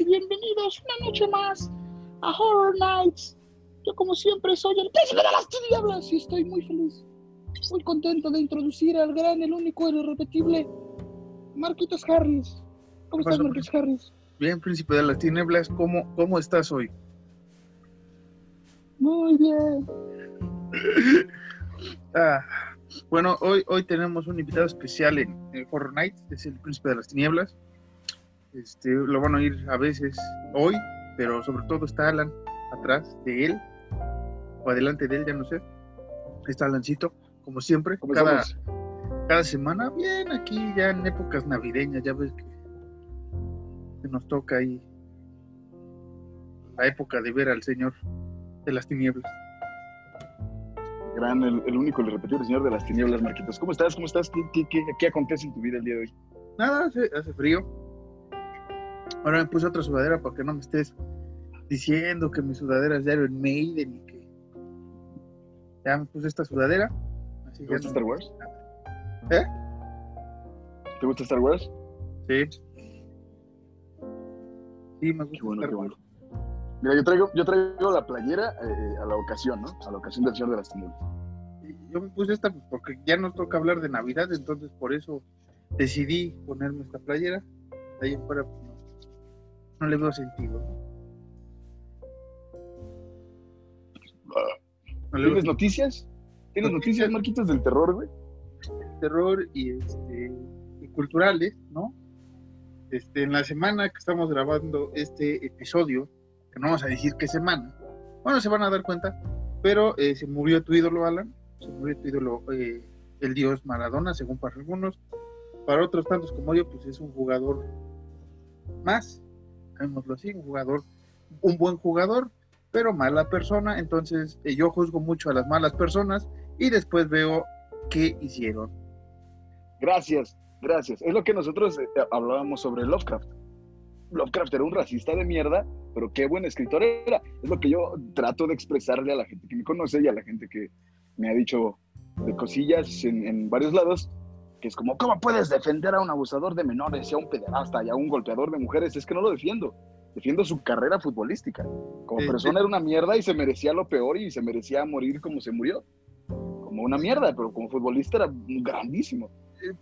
y bienvenidos una noche más a Horror Nights. Yo como siempre soy el príncipe de las tinieblas y estoy muy feliz, muy contento de introducir al gran, el único, el irrepetible Marquitos Harris. ¿Cómo estás, Marquitos Harris? Bien, príncipe de las tinieblas, ¿cómo, cómo estás hoy? Muy bien. ah, bueno, hoy, hoy tenemos un invitado especial en, en Horror Nights, es el príncipe de las tinieblas. Este, lo van a oír a veces hoy, pero sobre todo está Alan atrás de él, o adelante de él, ya no sé. Está Alancito, como siempre, ¿Cómo cada, cada semana, bien aquí ya en épocas navideñas, ya ves que, que nos toca ahí la época de ver al Señor de las tinieblas. Gran, el, el único, el irrepetible señor de las tinieblas, Marquitos. ¿Cómo estás? ¿Cómo estás? ¿Qué, qué, qué, qué acontece en tu vida el día de hoy? Nada, hace, hace frío. Ahora me puse otra sudadera para que no me estés diciendo que mi sudadera es de Iron Maiden y que ya me puse esta sudadera. Así ¿Te gusta Star Wars? ¿Eh? ¿Te gusta Star Wars? Sí. Sí, me gusta Qué bueno, Star qué Wars. bueno. Mira, yo traigo, yo traigo la playera eh, a la ocasión, ¿no? A la ocasión del señor de las tinieblas. Yo me puse esta pues, porque ya nos toca hablar de Navidad, entonces por eso decidí ponerme esta playera. Ahí en fuera pues, no, le veo sentido. ¿no? No le veo ¿Tienes noticias? ¿Tienes noticias, Marquitos, del terror, güey? terror y, este, y culturales, ¿no? Este, en la semana que estamos grabando este episodio, que no vamos a decir qué semana, bueno, se van a dar cuenta, pero eh, se murió tu ídolo, Alan, se murió tu ídolo, eh, el dios Maradona, según para algunos, para otros tantos como yo, pues es un jugador más, llamémoslo así, un jugador, un buen jugador, pero mala persona, entonces eh, yo juzgo mucho a las malas personas y después veo qué hicieron. Gracias, gracias. Es lo que nosotros eh, hablábamos sobre Lovecraft. Lovecraft era un racista de mierda, pero qué buen escritor era. Es lo que yo trato de expresarle a la gente que me conoce y a la gente que me ha dicho de cosillas en, en varios lados, que es como, ¿cómo puedes defender a un abusador de menores y a un pederasta y a un golpeador de mujeres? Es que no lo defiendo. Defiendo su carrera futbolística. Como persona era una mierda y se merecía lo peor y se merecía morir como se murió. Como una mierda, pero como futbolista era grandísimo.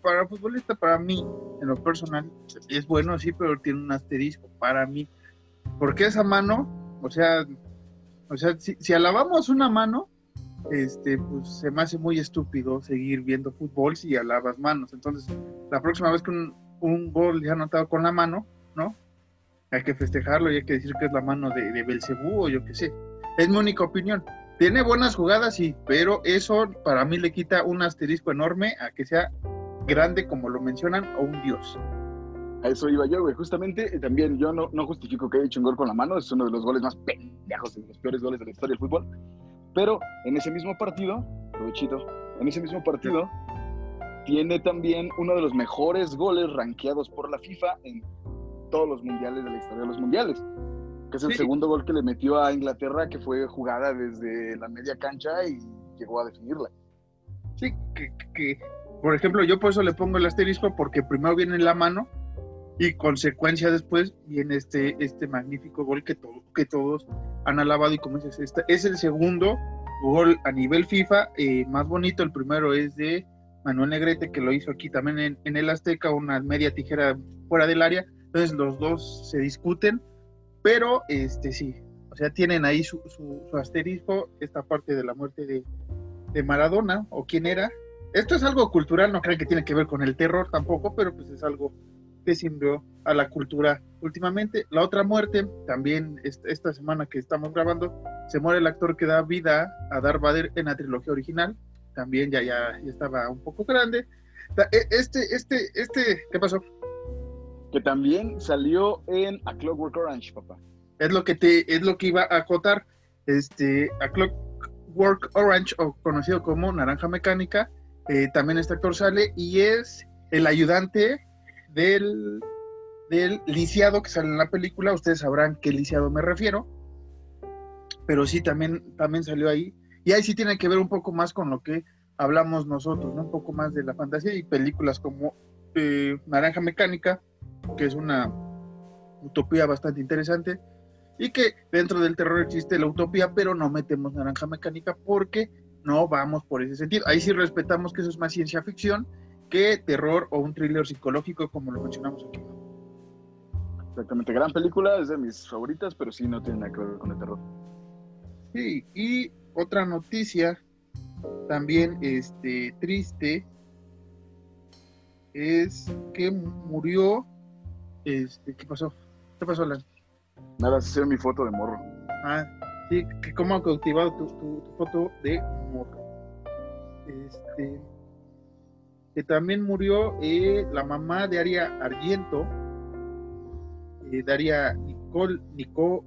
Para futbolista, para mí, en lo personal, es bueno, sí, pero tiene un asterisco para mí. Porque esa mano, o sea, o sea, si, si alabamos una mano, este, pues se me hace muy estúpido seguir viendo fútbol si alabas manos. Entonces, la próxima vez que un, un gol ya anotado con la mano, ¿no? Hay que festejarlo y hay que decir que es la mano de, de Belcebú o yo qué sé. Es mi única opinión. Tiene buenas jugadas, sí, pero eso para mí le quita un asterisco enorme a que sea grande como lo mencionan o un dios. A eso iba yo, güey. Justamente, eh, también yo no, no justifico que haya hecho un gol con la mano, es uno de los goles más pendejos, de los peores goles de la historia del fútbol. Pero en ese mismo partido, provechito, en ese mismo partido, tiene también uno de los mejores goles rankeados por la FIFA en todos los mundiales de la historia de los mundiales. Que es el Sí. segundo gol que le metió a Inglaterra, que fue jugada desde la media cancha y llegó a definirla. Sí, que, que- por ejemplo, yo por eso le pongo el asterisco porque primero viene la mano y consecuencia después viene este, este magnífico gol que, que todos han alabado y como dices, este es el segundo gol a nivel FIFA eh, más bonito. El primero es de Manuel Negrete que lo hizo aquí también en, el Azteca, una media tijera fuera del área. Entonces los dos se discuten, pero este sí, o sea, tienen ahí su, su, su asterisco, esta parte de la muerte de, de Maradona o quién era. Esto es algo cultural, no creo que tiene que ver con el terror tampoco, pero pues es algo que simbrió a la cultura últimamente. La otra muerte, también est- esta semana que estamos grabando, se muere el actor que da vida a Darth Vader en la trilogía original. También ya, ya, ya estaba un poco grande. E- Este, este, este, ¿qué pasó? Que también salió en A Clockwork Orange, papá. Es lo que te, es lo que iba a acotar. Este, a Clockwork Orange, o conocido como Naranja Mecánica, eh, también este actor sale y es el ayudante del, del lisiado que sale en la película. Ustedes sabrán qué lisiado me refiero. Pero sí, también, también salió ahí. Y ahí sí tiene que ver un poco más con lo que hablamos nosotros, ¿no? Un poco más de la fantasía y películas como eh, Naranja Mecánica, que es una utopía bastante interesante y que dentro del terror existe la utopía, pero no metemos naranja mecánica porque no vamos por ese sentido. Ahí sí respetamos que eso es más ciencia ficción que terror o un thriller psicológico como lo mencionamos aquí. Exactamente, gran película, es de mis favoritas, pero sí no tiene nada que ver con el terror. Sí, y otra noticia también este, triste es que murió. Este, ¿Qué pasó? ¿Qué pasó, Alan? Nada, se mi foto de morro. Ah, sí, que cómo ha cautivado tu, tu, foto de morro. Este, que también murió eh, la mamá de Aria Argento, eh, Daria Nicol, Nico,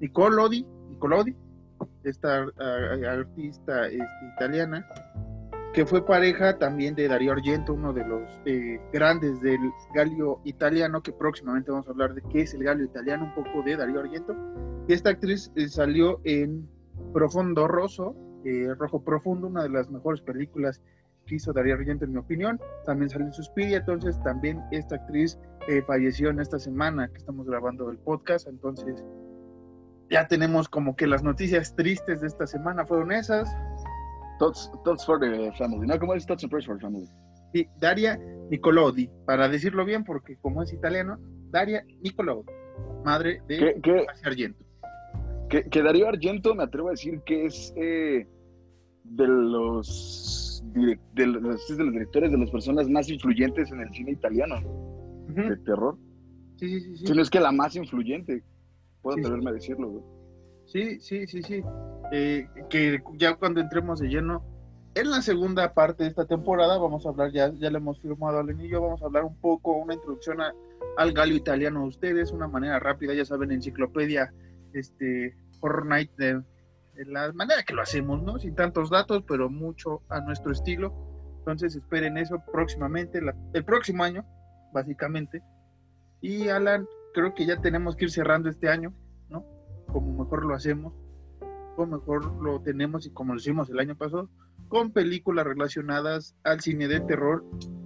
Nicolodi, Nicolodi, esta artista este, italiana, que fue pareja también de Darío Argento, uno de los eh, grandes del galio italiano, que próximamente vamos a hablar de qué es el galio italiano, un poco de Darío Argento. Y esta actriz eh, salió en Profundo Rosso, eh, Rojo Profundo, una de las mejores películas que hizo Darío Argento, en mi opinión. También salió en Suspiria, entonces también esta actriz falleció en esta semana que estamos grabando el podcast, entonces ya tenemos como que las noticias tristes de esta semana fueron esas. Tots, for the family, ¿no? ¿Cómo es Tots and for the family? Sí, Daria Nicolodi, para decirlo bien, porque como es italiano, Daria Nicolodi, madre de ¿Qué, Argento. Que, que, Darío Argento, me atrevo a decir que es eh, de, los de, los, directores, de las personas más influyentes en el cine italiano, de terror. Sí, sí, sí. sí. Si no es que la más influyente, puedo atreverme a decirlo, güey. Sí, sí, sí, sí. Eh, que ya cuando entremos de lleno en la segunda parte de esta temporada, vamos a hablar, ya, ya le hemos firmado al anillo, vamos a hablar un poco, una introducción al galio italiano de ustedes, una manera rápida, ya saben, enciclopedia, este, Horror Night, de, la manera que lo hacemos, ¿no? Sin tantos datos, pero mucho a nuestro estilo. Entonces esperen eso próximamente, el próximo año, básicamente. Y Alan, creo que ya tenemos que ir cerrando este año como mejor lo hacemos, como mejor lo tenemos y como lo hicimos el año pasado, con películas relacionadas al cine de terror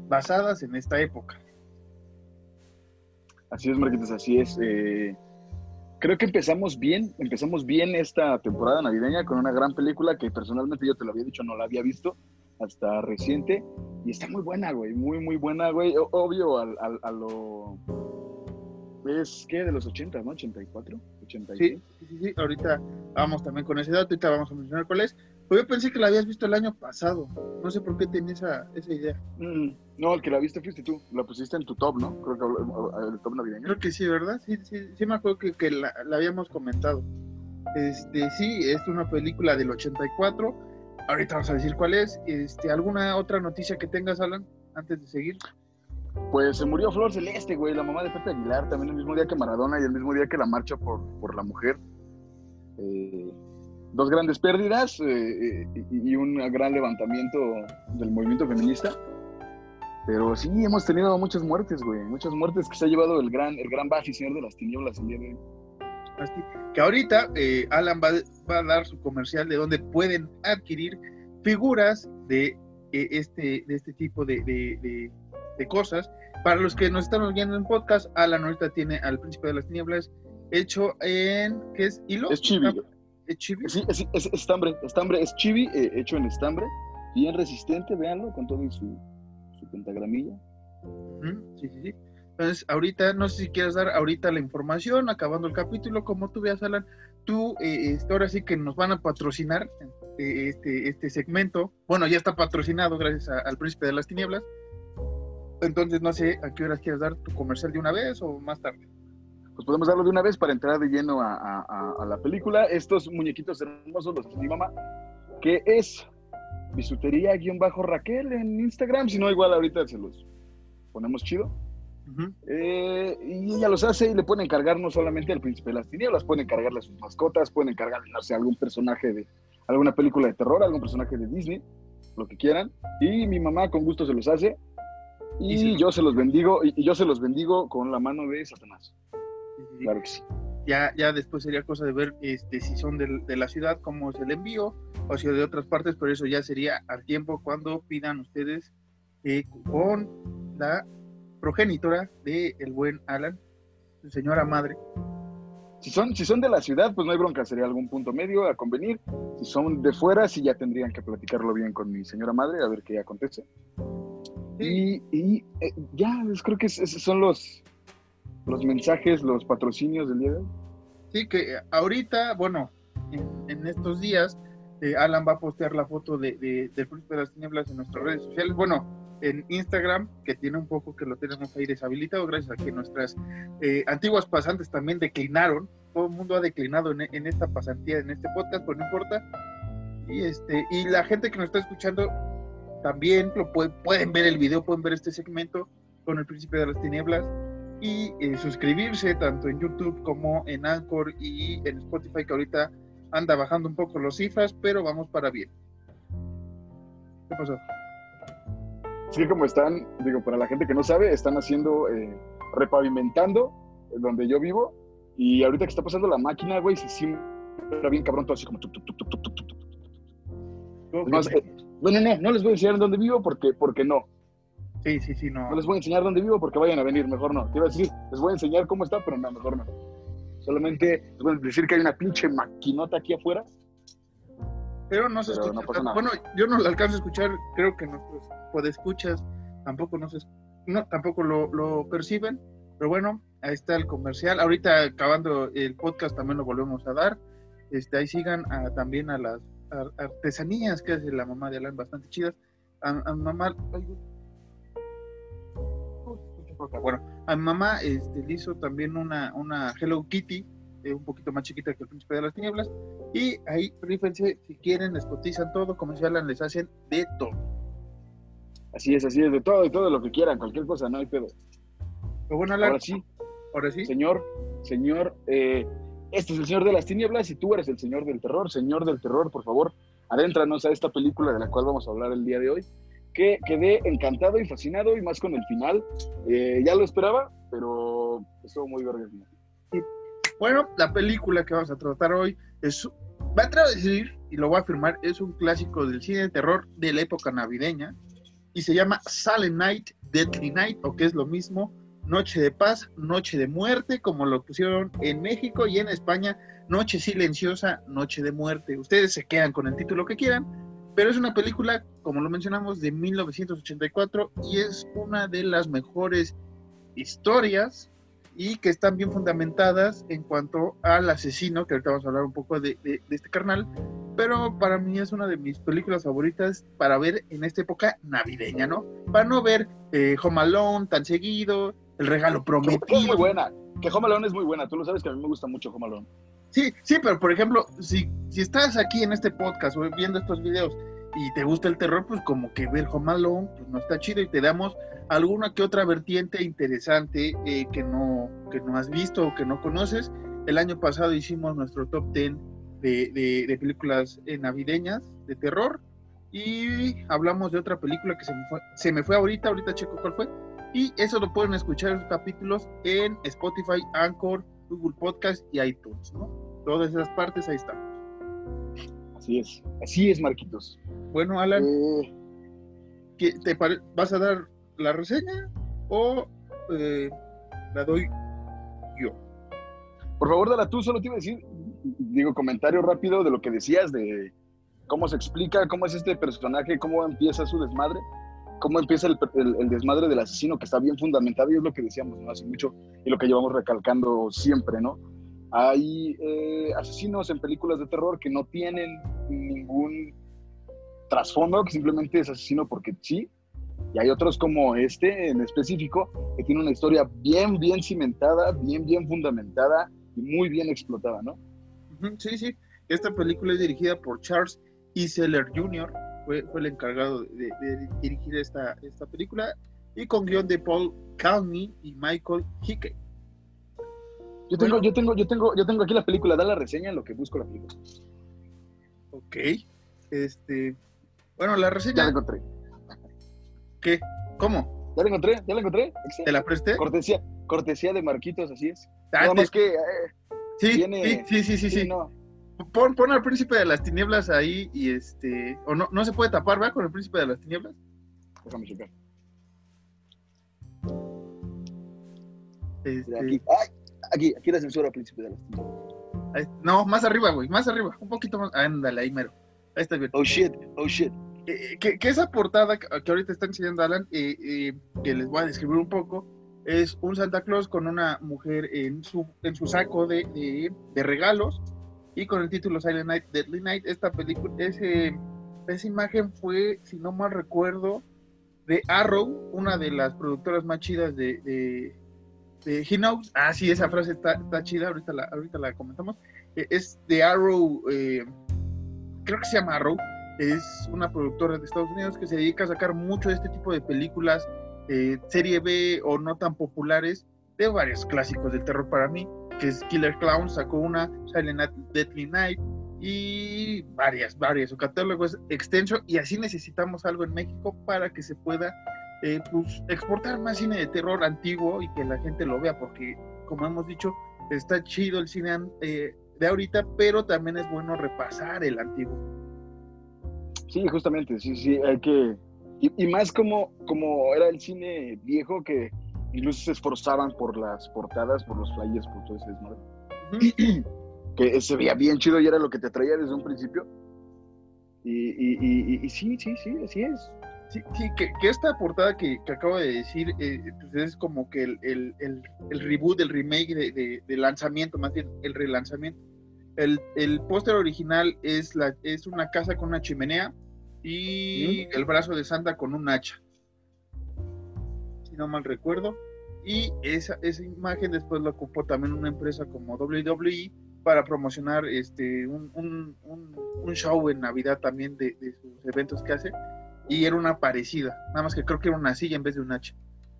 basadas en esta época. Así es, Marquitos, así es. Eh, creo que empezamos bien, empezamos bien esta temporada navideña con una gran película que personalmente yo te lo había dicho, no la había visto hasta reciente y está muy buena, güey, muy, muy buena, güey. Obvio, a lo es que de los 80, ¿no? 84, 86. Sí, sí, sí, ahorita vamos también con ese dato, ahorita vamos a mencionar cuál es. Pues yo pensé que la habías visto el año pasado, no sé por qué tenía esa, esa idea. Mm, no, el que la viste fuiste tú, la pusiste en tu top, ¿no? Creo que el top navideño. Creo que sí, ¿verdad? Sí, sí, sí me acuerdo que, que la, la, habíamos comentado. Este, sí, es una película del 84, ahorita vamos a decir cuál es. Este, ¿Alguna otra noticia que tengas, Alan, antes de seguir? Pues se murió Flor Celeste, güey, la mamá de Pepe Aguilar, también el mismo día que Maradona y el mismo día que la marcha por, por la mujer. Eh, dos grandes pérdidas eh, eh, y un gran levantamiento del movimiento feminista. Pero sí, hemos tenido muchas muertes, güey, muchas muertes que se ha llevado el gran, el gran Buffy, señor de las tinieblas, el día de Que ahorita Alan va, va, a dar su comercial de donde pueden adquirir figuras de, este, de este tipo de, de de cosas. Para los que nos están oyendo en podcast, Alan ahorita tiene al Príncipe de las Tinieblas hecho en, ¿qué es? ¿Hilo? Es chibi. ¿Es chibi? Sí, es, es, estambre, estambre, es chibi eh, hecho en estambre, bien resistente, véanlo, con todo su, su pentagramilla. sí, sí, sí. Entonces, ahorita, no sé si quieres dar ahorita la información, acabando el capítulo, como tú veas, Alan, tú, eh, este, ahora sí que nos van a patrocinar eh, este, este segmento. Bueno, ya está patrocinado gracias al Príncipe de las Tinieblas. Entonces, no sé a qué horas quieres dar tu comercial de una vez o más tarde. Pues podemos darlo de una vez para entrar de lleno a, la película. Estos muñequitos hermosos los hace mi mamá, que es bisutería-raquel en Instagram. Si no, igual ahorita se los ponemos chido. Eh, y ella los hace y le pueden encargar no solamente al príncipe de las tinieblas, pueden encargarle a sus mascotas, pueden encargarle, no sé, algún personaje de alguna película de terror, algún personaje de Disney, lo que quieran. Y mi mamá con gusto se los hace. Y, yo se los bendigo, y, yo se los bendigo con la mano de Satanás. Claro que sí. Ya, ya después sería cosa de ver este, si son de, la ciudad, cómo es el envío, o si de otras partes, pero eso ya sería al tiempo cuando pidan ustedes eh, con la progenitora de el buen Alan. señora madre. Si son, si son de la ciudad, pues no hay bronca, sería algún punto medio a convenir. Si son de fuera, sí ya tendrían que platicarlo bien con mi señora madre, a ver qué acontece. Y, y eh, ya, pues creo que es- esos son los, los mensajes, los patrocinios del día de hoy. Sí, que ahorita, bueno, en, estos días, eh, Alan va a postear la foto de, de- del Príncipe de las Tinieblas en nuestras redes sociales. Bueno, en Instagram, que tiene un poco que lo tenemos ahí deshabilitado, gracias a que nuestras eh, antiguas pasantes también declinaron. Todo el mundo ha declinado en, en esta pasantía, en este podcast, pero no importa. Y, este, y la gente que nos está escuchando también lo puede- pueden ver el video, pueden ver este segmento con el Príncipe de las Tinieblas y eh, suscribirse tanto en YouTube como en Anchor y en Spotify, que ahorita anda bajando un poco las cifras, pero vamos para bien. ¿Qué pasó? Que como están, digo, para la gente que no sabe, están haciendo, eh, repavimentando eh, donde yo vivo. Y ahorita que está pasando la máquina, güey, se siembra bien cabrón todo así como... Es más, eh, no, no, no, no les voy a enseñar dónde vivo porque, porque no. Sí, sí, sí, no. No les voy a enseñar dónde vivo porque vayan a venir, mejor no. Te iba a decir, les voy a enseñar cómo está, pero no, mejor no. Solamente les voy a decir que hay una pinche maquinota aquí afuera. Pero no se Pero escucha. no. Bueno, yo no lo alcanzo a escuchar, creo que nuestros podescuchas tampoco no se no, tampoco lo, lo perciben, pero bueno, ahí está el comercial. Ahorita acabando el podcast también lo volvemos a dar. Este, ahí sigan a- también a las ar- artesanías que hace la mamá de Alan, bastante chidas. A, mamá, ay, bueno, a mi mamá este, le hizo también una, una Hello Kitty, eh, un poquito más chiquita que el Príncipe de las Tinieblas. Y ahí, rífense, si quieren, les cotizan todo, como si hablan, les hacen de todo. Así es, así es, de todo, de todo lo que quieran, cualquier cosa, no hay pedo. Pero bueno, Alan, Ahora sí, ahora sí. señor, señor, eh, este es el señor de las tinieblas y tú eres el señor del terror. Señor del terror, por favor, adéntranos a esta película de la cual vamos a hablar el día de hoy. Que quedé encantado y fascinado y más con el final. Eh, ya lo esperaba, pero estuvo muy verga. Bueno, la película que vamos a tratar hoy es, va a traducir, y lo voy a afirmar, es un clásico del cine de terror de la época navideña y se llama Silent Night, Deadly Night, o que es lo mismo, Noche de Paz, Noche de Muerte, como lo pusieron en México y en España, Noche Silenciosa, Noche de Muerte. Ustedes se quedan con el título que quieran, pero es una película, como lo mencionamos, de 1984 y es una de las mejores historias y que están bien fundamentadas en cuanto al asesino, que ahorita vamos a hablar un poco de, de- de este carnal, pero para mí es una de mis películas favoritas para ver en esta época navideña, ¿no? Para no ver eh, Home Alone tan seguido, El Regalo Que, que es muy Prometido. buena. Que Home Alone es muy buena. Tú lo sabes que a mí me gusta mucho Home Alone. Sí, sí, pero por ejemplo, si, si estás aquí en este podcast o viendo estos videos y te gusta el terror, pues como que ver Home pues no está chido y te damos alguna que otra vertiente interesante eh, que, no, que no has visto o que no conoces. El año pasado hicimos nuestro top 10 de, de- de películas eh, navideñas de terror y hablamos de otra película que se me fue, se me fue ahorita, ahorita checo cuál fue. Y eso lo pueden escuchar en sus capítulos en Spotify, Anchor, Google Podcast y iTunes, ¿no? Todas esas partes ahí están. Así es. Así es, Marquitos. Bueno, Alan, Eh, ¿qué te pare- ¿vas a dar la reseña o eh, la doy yo? Por favor, dala tú, solo te iba a decir, digo, comentario rápido de lo que decías, de cómo se explica, cómo es este personaje, cómo empieza su desmadre, cómo empieza el, el- el desmadre del asesino, que está bien fundamentado y es lo que decíamos ¿no? hace mucho y lo que llevamos recalcando siempre, ¿no? Hay eh, asesinos en películas de terror que no tienen ningún trasfondo, que simplemente es asesino porque sí, y hay otros como este en específico, que tiene una historia bien, bien cimentada, bien, bien fundamentada y muy bien explotada, ¿no? Sí, sí. Esta película es dirigida por Charles E. Seller Jr. Fue, fue el encargado de, de dirigir esta, esta película y con guion de Paul Calney y Michael Hickey. Yo tengo, Bueno. yo tengo, yo tengo, yo tengo aquí la película, da la reseña en lo que busco la película. Ok. Este. Bueno, la Ya la reseña. encontré. ¿Qué? ¿Cómo? Ya la encontré, ya la encontré. ¿Te la presté? Cortesía, cortesía de Marquitos, así es. Ah, Nada más que, eh, sí, sí, sí, sí, sí, sí. no. Pon, pon al príncipe de las tinieblas ahí y este. O no, no se puede tapar, ¿verdad? Con el príncipe de las tinieblas. Déjame checar. Este, aquí. ¡Ay! aquí, aquí la censura principio de la Ahí- No, más arriba, güey, más arriba, un poquito más. Ándale, ahí mero. Ahí está bien. Oh shit, oh shit. Eh, que, que esa portada que, que ahorita está enseñando Alan, eh, eh, que les voy a describir un poco, es un Santa Claus con una mujer en su, en su saco de, de- de regalos y con el título Silent Night, Deadly Night. Esta película, ese, esa imagen fue, si no mal recuerdo, de Arrow, una de las productoras más chidas de, de, de Knows. Ah, sí, esa frase está, chida, ahorita la, ahorita la comentamos. Eh, es de Arrow, eh, creo que se llama Arrow es una productora de Estados Unidos que se dedica a sacar mucho de este tipo de películas, eh, serie B o no tan populares, de varios clásicos del terror para mí, que es Killer Clown, sacó una, Silent Deadly Night, y varias, varias. Su catálogo es extenso y así necesitamos algo en México para que se pueda eh, pues, exportar más cine de terror antiguo y que la gente lo vea, porque como hemos dicho, está chido el cine eh, de ahorita, pero también es bueno repasar el antiguo. Sí, justamente, sí, sí, hay que... Y, y más como, como era el cine viejo que incluso se esforzaban por las portadas, por los flyers, por todo ese desmadre. Ujú. que se veía bien chido y era lo que te atraía desde un principio. Y, y, y, y- y sí, sí, sí, así es. Sí, sí, que, que esta portada que, que acabo de decir eh, pues es como que el, el, el, el reboot, el remake de, de- de lanzamiento, más bien el relanzamiento. El, el póster original es, la, es una casa con una chimenea y el brazo de Santa con un hacha. Si no mal recuerdo. Y esa, esa imagen después la ocupó también una empresa como WWE para promocionar este un, un, un- un show en Navidad también de, de sus eventos que hace y era una parecida, nada más que creo que era una silla en vez de un hacha.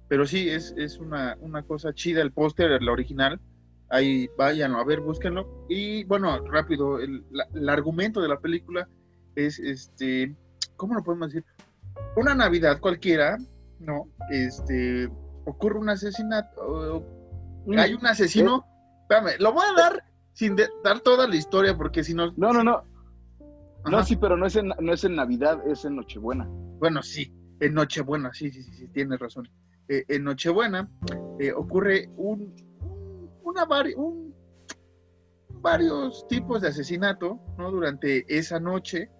Pero sí, es, es una, una cosa chida el póster, el original. Ahí váyanlo a ver, búsquenlo. Y bueno, rápido, el, la- el argumento de la película es este, ¿cómo lo podemos decir? Una Navidad cualquiera, ¿no? Este, ocurre un asesinato, o- hay un asesino. Espérame, lo voy a dar sin de- dar toda la historia, porque si no. No, no, no. No, sí, pero no es, en, no es en Navidad, es en Nochebuena. Bueno, sí, en Nochebuena, sí, sí, sí, sí, tienes razón. Eh, en Nochebuena eh, ocurre un, un- una vari- un- varios tipos de asesinato, ¿no? Durante esa noche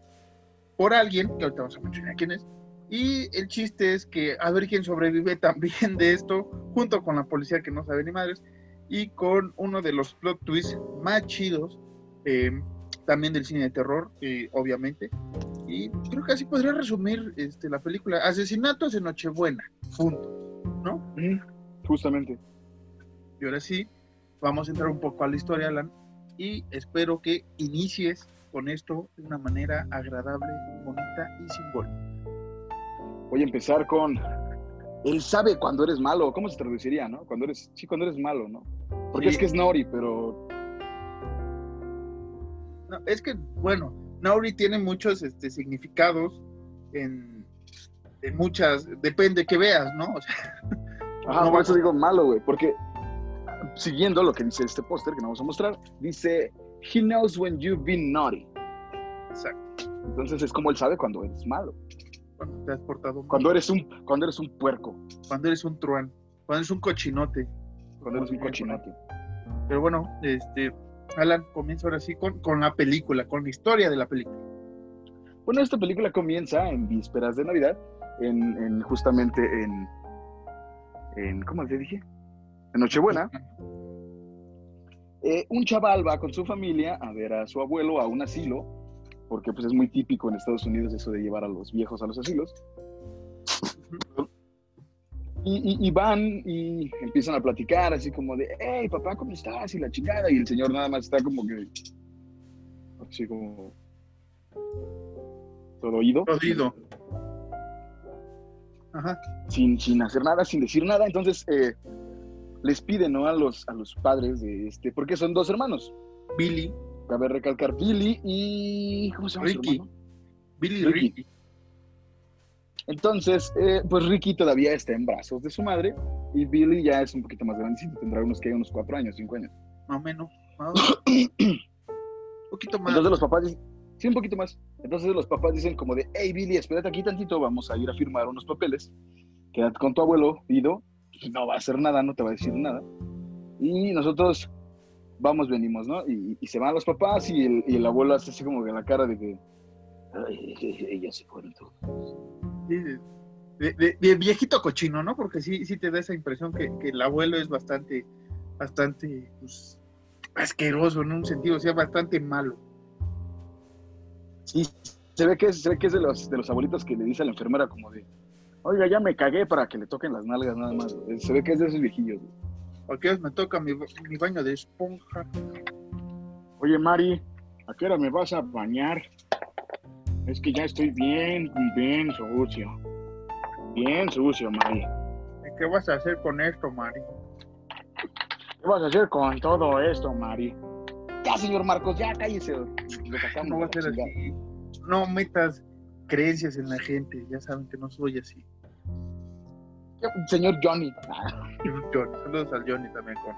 por alguien, que ahorita vamos a mencionar quién es, y el chiste es que a ver quién sobrevive también de esto, junto con la policía que no sabe ni madres, y con uno de los plot twists más chidos, eh, también del cine de terror, eh, obviamente, y creo que así podría resumir este, la película. Asesinatos en Nochebuena, punto. ¿No? Justamente. Y ahora sí, vamos a entrar un poco a la historia, Alan, y espero que inicies con esto de una manera agradable, bonita y simbólica. Voy a empezar con. Él sabe cuando eres malo. ¿Cómo se traduciría, no? Cuando eres. Sí, cuando eres malo, ¿no? Porque Sí. es que es Nori, pero. No, es que, bueno, Nauri tiene muchos este, significados en, en muchas, depende que veas, ¿no? O sea, Ajá, No por eso digo malo, güey. Porque siguiendo lo que dice este póster que nos vamos a mostrar, dice: He knows when you've been naughty. exacto, Entonces es como él sabe cuando eres malo. Cuando te has portado mal, Cuando eres un, cuando eres un puerco. cuando eres un truán, cuando eres un cochinote. Cuando eres un cochinote. Pero bueno, este, Alan, comienza ahora sí con, con la película, con la historia de la película. Bueno, esta película comienza en vísperas de Navidad, en, en justamente en, en, ¿cómo te dije? En Nochebuena. Eh, un chaval va con su familia a ver a su abuelo a un asilo, porque pues es muy típico en Estados Unidos eso de llevar a los viejos a los asilos. Y, y- y van y empiezan a platicar así como de, hey papá, ¿cómo estás? Y la chingada. Y el señor nada más está como que, así como, todo oído Jodido. Ajá. sin, sin hacer nada, sin decir nada. Entonces eh, les piden ¿no? a, los, a los padres de este, porque son dos hermanos. Billy, Cabe recalcar Billy y. ¿Cómo se llama su Ricky. hermano? Billy y Ricky. Ricky. Entonces, eh, pues Ricky todavía está en brazos de su madre y Billy ya es un poquito más grandecito, tendrá unos que unos cuatro años, cinco años. Más o menos. más un poquito más. Entonces los papás dicen, sí, un poquito más. Entonces los papás dicen como de, hey Billy, espérate aquí tantito, vamos a ir a firmar unos papeles. Quédate con tu abuelo, Ido, no va a hacer nada, no te va a decir nada. Y nosotros vamos, venimos, ¿no? Y, y se van los papás y el, y el abuelo hace así como que la cara de que, ay, ellos se fueron todos. De, de- de viejito cochino, ¿no? Porque sí, sí te da esa impresión que, que el abuelo es bastante, bastante, pues, asqueroso en un sentido, o sea, bastante malo. Sí, se ve que es, se ve que es de los, de los abuelitos que le dice a la enfermera como de, oiga, ya me cagué para que le toquen las nalgas nada más. güey". Se ve que es de esos viejillos. güey. ¿A qué me toca mi, ba- mi baño de esponja? Oye, Mari, ¿a qué hora me vas a bañar? Es que ya estoy bien, bien sucio. Bien sucio, Mari. ¿Qué vas a hacer con esto, Mari? ¿Qué vas a hacer con todo esto, Mari? Ya, señor Marcos, ya cállese. Lo sacamos No va a a la ser chingada. así. No metas creencias en la gente, ya saben que no soy así. Señor Johnny. Johnny, saludos al Johnny también con.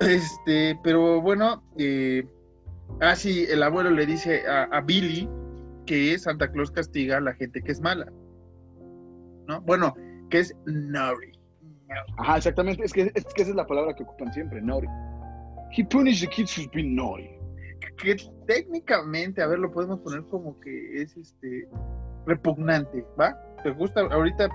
Este, pero bueno, eh, ah, sí, el abuelo le dice a, a Billy que Santa Claus castiga a la gente que es mala. ¿No? Bueno, que es naughty. Ajá, exactamente. Es que, es que esa es la palabra que ocupan siempre, naughty. He punished the kids who's been naughty. Que técnicamente, a ver, lo podemos poner como que es este repugnante, ¿va? ¿Te gusta ahorita,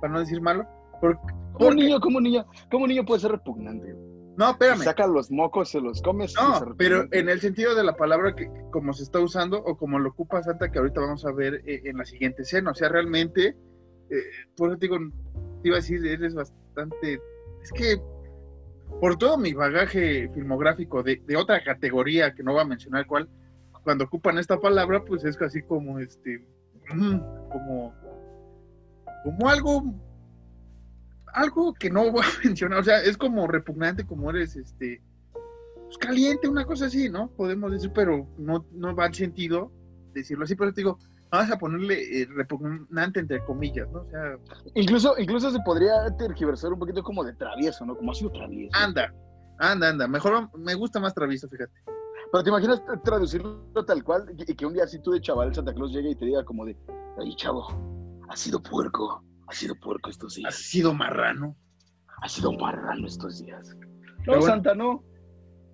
para no decir malo? Porque, Como un niño, como un niño, como un niño puede ser repugnante. no, espérame. Saca los mocos, se los comes. No, pero en el sentido de la palabra que como se está usando o como lo ocupa Santa que ahorita vamos a ver eh, en la siguiente escena, o sea, realmente, eh, por eso te digo, te iba a decir, eres bastante, es que por todo mi bagaje filmográfico de, de otra categoría que no voy a mencionar cuál, cuando ocupan esta palabra, pues es casi como este, mm, como, como algo algo que no voy a mencionar, o sea, es como repugnante, como eres, este, pues, caliente, una cosa así, ¿no? Podemos decir, pero no, no va al sentido decirlo así, pero te digo, vamos a ponerle eh, repugnante entre comillas, ¿no? O sea, Incluso, incluso se podría tergiversar un poquito como de travieso, ¿no? Como ha sido travieso. anda, anda, anda, mejor me gusta más travieso, fíjate. Pero te imaginas tra- traducirlo tal cual y y que un día así tú de chaval Santa Claus llegue y te diga como de, ay chavo, ha sido puerco, ha sido puerco estos días, sido marrano. ha sido marrano estos días. No, bueno, Santa, no.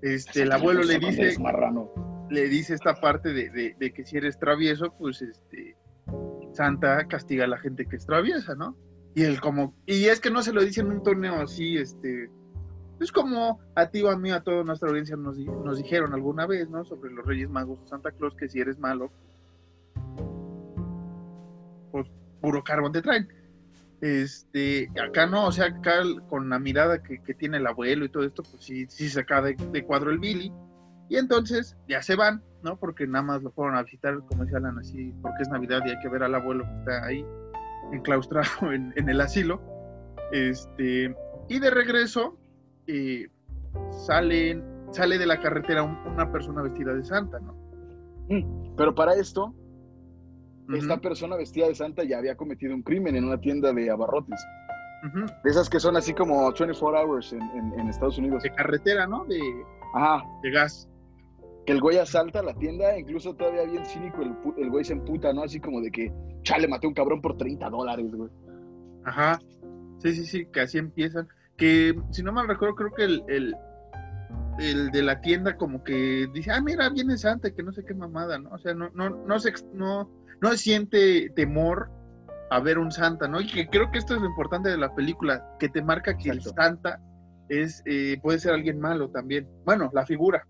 Este, el abuelo le dice, Es marrano. le dice esta parte de, de- de que si eres travieso, pues este Santa castiga a la gente que es traviesa, ¿no? Y él como, y es que no se lo dice en un torneo así, este, es como a ti o a mí, a toda nuestra audiencia nos, di- nos dijeron alguna vez, ¿no? Sobre los Reyes Magos de Santa Claus, que si eres malo, pues puro carbón te traen. Este, acá no, o sea, acá con la mirada que, que tiene el abuelo y todo esto, pues sí, sí saca de, de cuadro el Billy. Y entonces ya se van, ¿no? Porque nada más lo fueron a visitar, como decía Alan, así, porque es Navidad y hay que ver al abuelo que está ahí enclaustrado en, en el asilo. Este, y de regreso eh, salen, sale de la carretera un- una persona vestida de santa, ¿no? Pero para esto, esta persona vestida de Santa ya había cometido un crimen en una tienda de abarrotes. De esas que son así como 24 hours en, en- en Estados Unidos. De carretera, ¿no? De, Ajá, de gas. que el güey asalta la tienda, incluso todavía bien cínico, el, el güey se emputa, ¿no? Así como de que, chale, maté a un cabrón por 30 dólares, güey. Ajá. Sí, sí, sí, que así empiezan. Que si no mal recuerdo, creo que el, el, el de la tienda como que dice, ah, mira, viene Santa, que no sé qué mamada, ¿no? O sea, no, no, no se, no, no siente temor a ver un Santa, ¿no? Y que creo que esto es lo importante de la película, que te marca que el Exacto. Santa es, eh, puede ser alguien malo también. Bueno, la figura.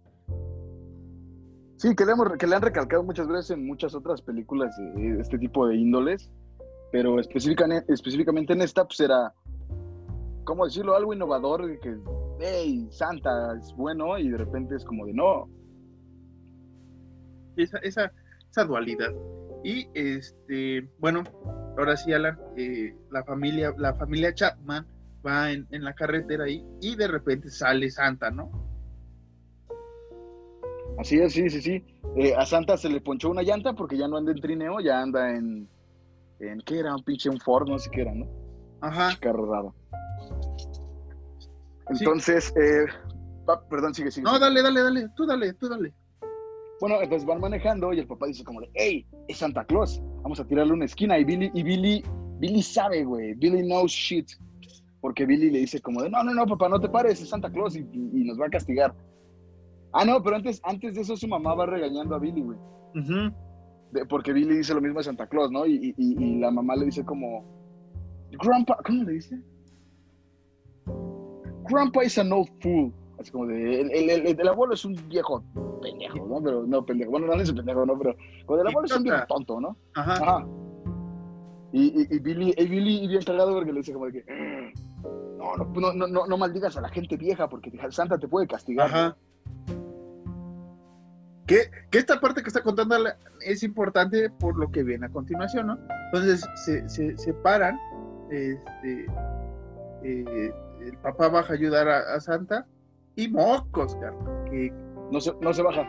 Sí, que le, hemos- que le han recalcado muchas veces en muchas otras películas de este tipo de índoles, pero específicamente, específicamente en esta, pues era, ¿cómo decirlo? Algo innovador, que, hey, Santa es bueno, y de repente es como de, no, esa, esa, esa dualidad. Y este, bueno, ahora sí, Alan, eh, la familia, la familia Chapman va en, en la carretera ahí y de repente sale Santa, ¿no? así es, sí, sí, sí. Eh, a Santa se le ponchó una llanta porque ya no anda en trineo, ya anda en, en ¿qué era? Un pinche, un Ford, no sé qué era, ¿no? Ajá. Carro raro. Sí. Entonces, eh, perdón, sigue, sigue. No, sigue. dale, dale, dale, tú dale, tú dale. Bueno, entonces van manejando y el papá dice como de, hey, es Santa Claus, vamos a tirarle una esquina. Y Billy, y Billy, Billy sabe, güey, Billy knows shit. porque Billy le dice como de, no, no, no, papá, no te pares, es Santa Claus y, y- y nos va a castigar. Ah, no, pero antes, antes de eso su mamá va regañando a Billy, güey. De- porque Billy dice lo mismo de Santa Claus, ¿no? Y- y la mamá le dice como, Grandpa, ¿cómo le dice? Grandpa is an old fool. Así como de, el, el- el- el abuelo es un viejo pendejo, ¿no? Pero no pendejo, bueno, no es un pendejo, ¿no? Pero como el abuelo es un viejo tonto, ¿no? Ajá. Ajá. Y, y, y Billy, y Billy bien cagado porque le dice como de que, no, no, no, no, no, no maldigas a la gente vieja porque Santa te puede castigar. Ajá. Que, que esta parte que está contando es importante por lo que viene a continuación, ¿no? Entonces se, se separan, este, eh, el papá baja a ayudar a, a Santa y mocos, carnal, que No se, no se baja.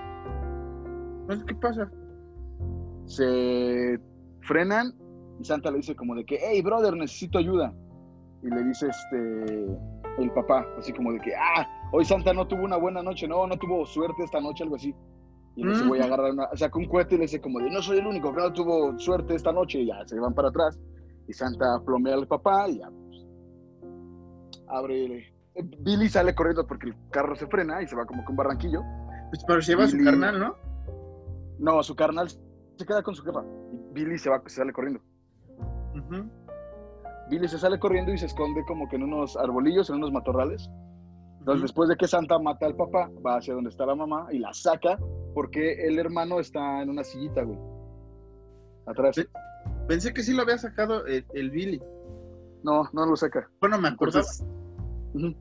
no sé qué pasa. se frenan y Santa le dice como de que, hey, brother, necesito ayuda. Y le dice este, el papá, así como de que, ah, hoy Santa no tuvo una buena noche, no, no tuvo suerte esta noche, algo así. Y no se voy a agarrar una, saca un cohete y le dice como de, no soy el único que no tuvo suerte esta noche, y ya se van para atrás. Y Santa plomea al papá y ya, pues, abre, Billy sale corriendo porque el carro se frena y se va como con barranquillo. Pues pero se lleva su carnal, ¿no? No, su carnal se queda con su jefa. Y Billy se va, se sale corriendo. Billy se sale corriendo y se esconde como que en unos arbolillos, en unos matorrales. Entonces, después de que Santa mata al papá, va hacia donde está la mamá y la saca porque el hermano está en una sillita, güey. Atrás. Sí. Pensé que sí lo había sacado el, el Billy. No, no lo saca. Bueno, me acordaba. Entonces.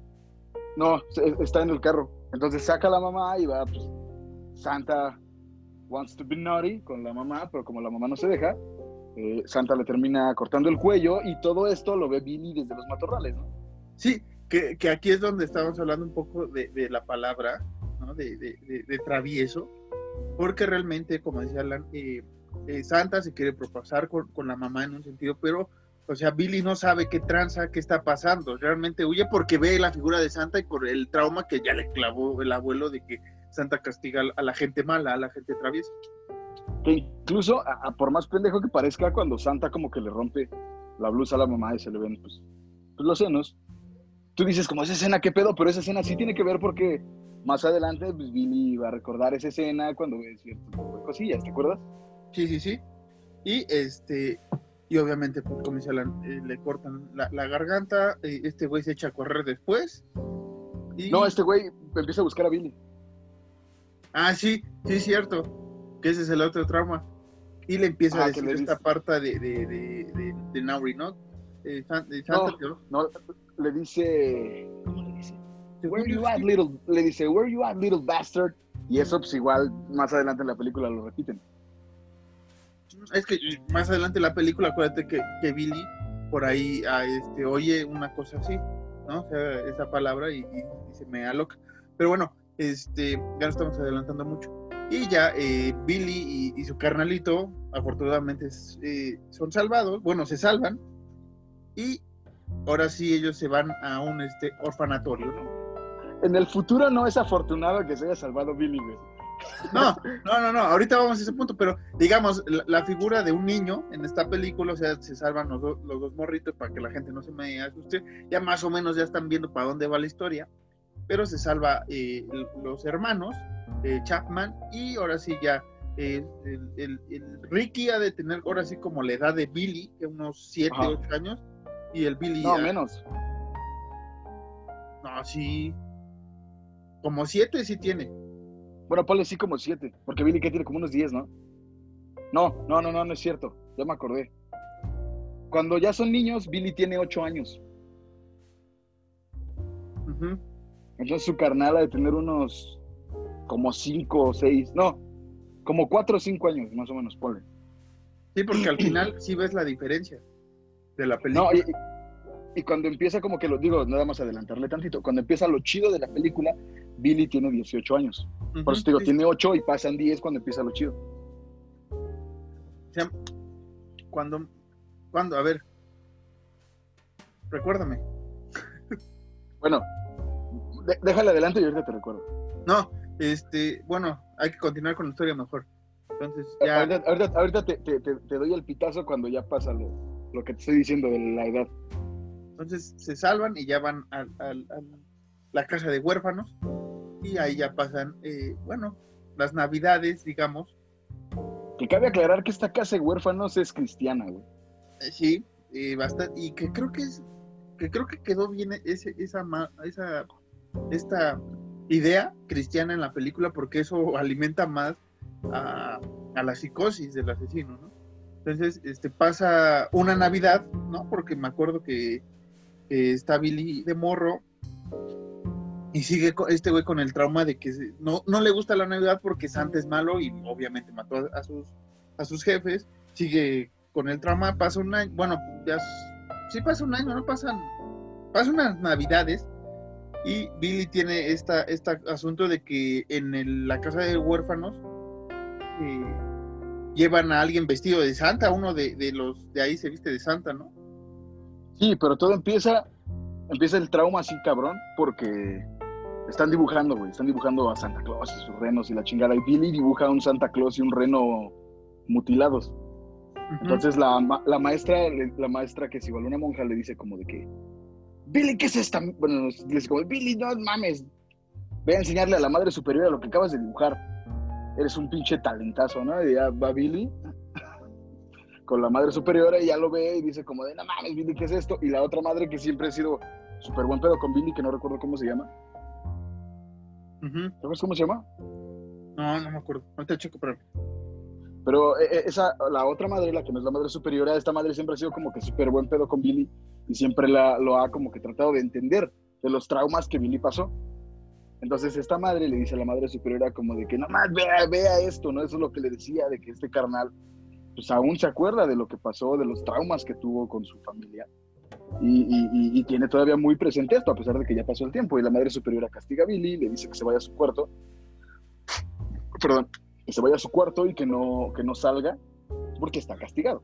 No, está en el carro. Entonces saca a la mamá y va, pues, Santa wants to be naughty con la mamá, pero como la mamá no se deja, eh, Santa le termina cortando el cuello y todo esto lo ve Billy desde los matorrales, ¿no? Sí, que, que aquí es donde estábamos hablando un poco de, la palabra, ¿no? De, de- de- de travieso, porque realmente, como decía Alan, eh, eh, Santa se quiere propasar con, con la mamá en un sentido, pero, o sea, Billy no sabe qué tranza, qué está pasando, realmente huye porque ve la figura de Santa y por el trauma que ya le clavó el abuelo de que Santa castiga a la gente mala, a la gente traviesa. Que incluso, a- a por más pendejo que parezca, cuando Santa como que le rompe la blusa a la mamá y se le ven pues, pues, los senos, tú dices como esa escena, ¿qué pedo? Pero esa escena sí tiene que ver porque más adelante pues, Billy va a recordar esa escena cuando ve de cosillas, ¿te acuerdas? Sí, sí, sí. Y este, y obviamente, pues, como dice Alan, eh, le cortan la, la garganta, eh, este güey se echa a correr después. Y... No, este güey empieza a buscar a Billy. Ah, sí, sí, es cierto. Que ese es el otro trauma. Y le empieza Ah, a que decir esta parte de, de, de, de, de Nauri, ¿no? Eh, San- de Santa, ¿no? No, le dice, ¿cómo le dice? Where yo, you at, little, le dice, where you at, little bastard. Y eso pues igual más adelante en la película lo repiten. Es que más adelante la película, acuérdate que, que Billy por ahí ah, este, oye una cosa así, ¿no? O sea, esa palabra y, se me aloca. Pero bueno, este, ya lo estamos adelantando mucho. Y ya eh, Billy y, su carnalito, afortunadamente, eh, son salvados, bueno, se salvan. Y ahora sí ellos se van a un este, orfanatorio, ¿no? En el futuro no es afortunado que se haya salvado Billy. No, no, no, no, ahorita vamos a ese punto, pero digamos, la, la figura de un niño en esta película, o sea, se salvan los, do- los dos morritos para que la gente no se me asuste, ya más o menos ya están viendo para dónde va la historia, pero se salva eh, los hermanos, eh, Chapman, y ahora sí ya, eh, el, el- el Ricky ha de tener ahora sí como la edad de Billy, que unos 7, Ajá. 8 años, y el Billy... No, ah, menos. No, sí, como 7 sí tiene. Bueno, ponle sí como siete, porque Billy que tiene como unos 10, ¿no? No, no, no, no, no es cierto. Ya me acordé. Cuando ya son niños, Billy tiene ocho años. Ujú. Entonces su carnal ha de tener unos como cinco o seis, no, como cuatro o cinco años, más o menos, ponle. Sí, porque al final sí ves la diferencia de la película. No, y, y cuando empieza como que lo digo, nada más adelantarle tantito, cuando empieza lo chido de la película, Billy tiene 18 años. Por eso te digo, sí. tiene 8 y pasan 10 cuando empieza lo chido. O sea, cuando, cuando, a ver, recuérdame. Bueno, de- déjale adelante y ahorita te recuerdo. No, este, bueno, hay que continuar con la historia mejor. Entonces, ya, Ahorita, ahorita- ahorita te, te- te- te doy el pitazo cuando ya pasa lo, lo que te estoy diciendo de la edad. Entonces se salvan y ya van a, la casa de huérfanos y ahí ya pasan, eh, bueno, las navidades, digamos. Que cabe aclarar que esta casa de huérfanos es cristiana, güey. Eh, sí, eh, bastante, y que creo que es, que creo que quedó bien ese, esa, esa, esta idea cristiana en la película porque eso alimenta más a, a la psicosis del asesino, ¿no? Entonces, este, pasa una Navidad, ¿no? Porque me acuerdo que, está Billy de morro y sigue este güey con el trauma de que no, no le gusta la Navidad porque Santa es malo y obviamente mató a, sus, a sus jefes. Sigue con el trauma, pasa un año, bueno, ya sí pasa un año, no pasan, pasa unas Navidades y Billy tiene esta, este asunto de que en la casa de huérfanos eh, llevan a alguien vestido de santa, uno de, los de ahí se viste de santa, ¿no? Sí, pero todo empieza, empieza el trauma así cabrón, porque están dibujando, güey, están dibujando a Santa Claus y sus renos y la chingada, y Billy dibuja a un Santa Claus y un reno mutilados. Entonces la, la, maestra, la maestra que es igual una monja le dice como de que, Billy, ¿qué es esta? Bueno, le dice como, Billy, no mames, ve a enseñarle a la madre superior lo que acabas de dibujar eres un pinche talentazo, ¿no? Y ya va Billy con la madre superiora y ya lo ve y dice como de, no mames, Billy, ¿qué es esto? Y la otra madre que siempre ha sido súper buen pedo con Billy, que no recuerdo cómo se llama. ¿Sabes cómo se llama? No, no me acuerdo. No te checo, pero... Pero eh, eh, esa, la otra madre, la que no es la madre superiora, esta madre siempre ha sido como que súper buen pedo con Billy y siempre la, lo ha como que tratado de entender de los traumas que Billy pasó. Entonces esta madre le dice a la madre superiora como de que más vea, vea esto, ¿no? Eso es lo que le decía, de que este carnal pues aún se acuerda de lo que pasó, de los traumas que tuvo con su familia. Y, tiene todavía muy presente esto, a pesar de que ya pasó el tiempo. Y la madre superiora castiga a Billy, le dice que se vaya a su cuarto. Perdón, que se vaya a su cuarto y que no, que no salga porque está castigado.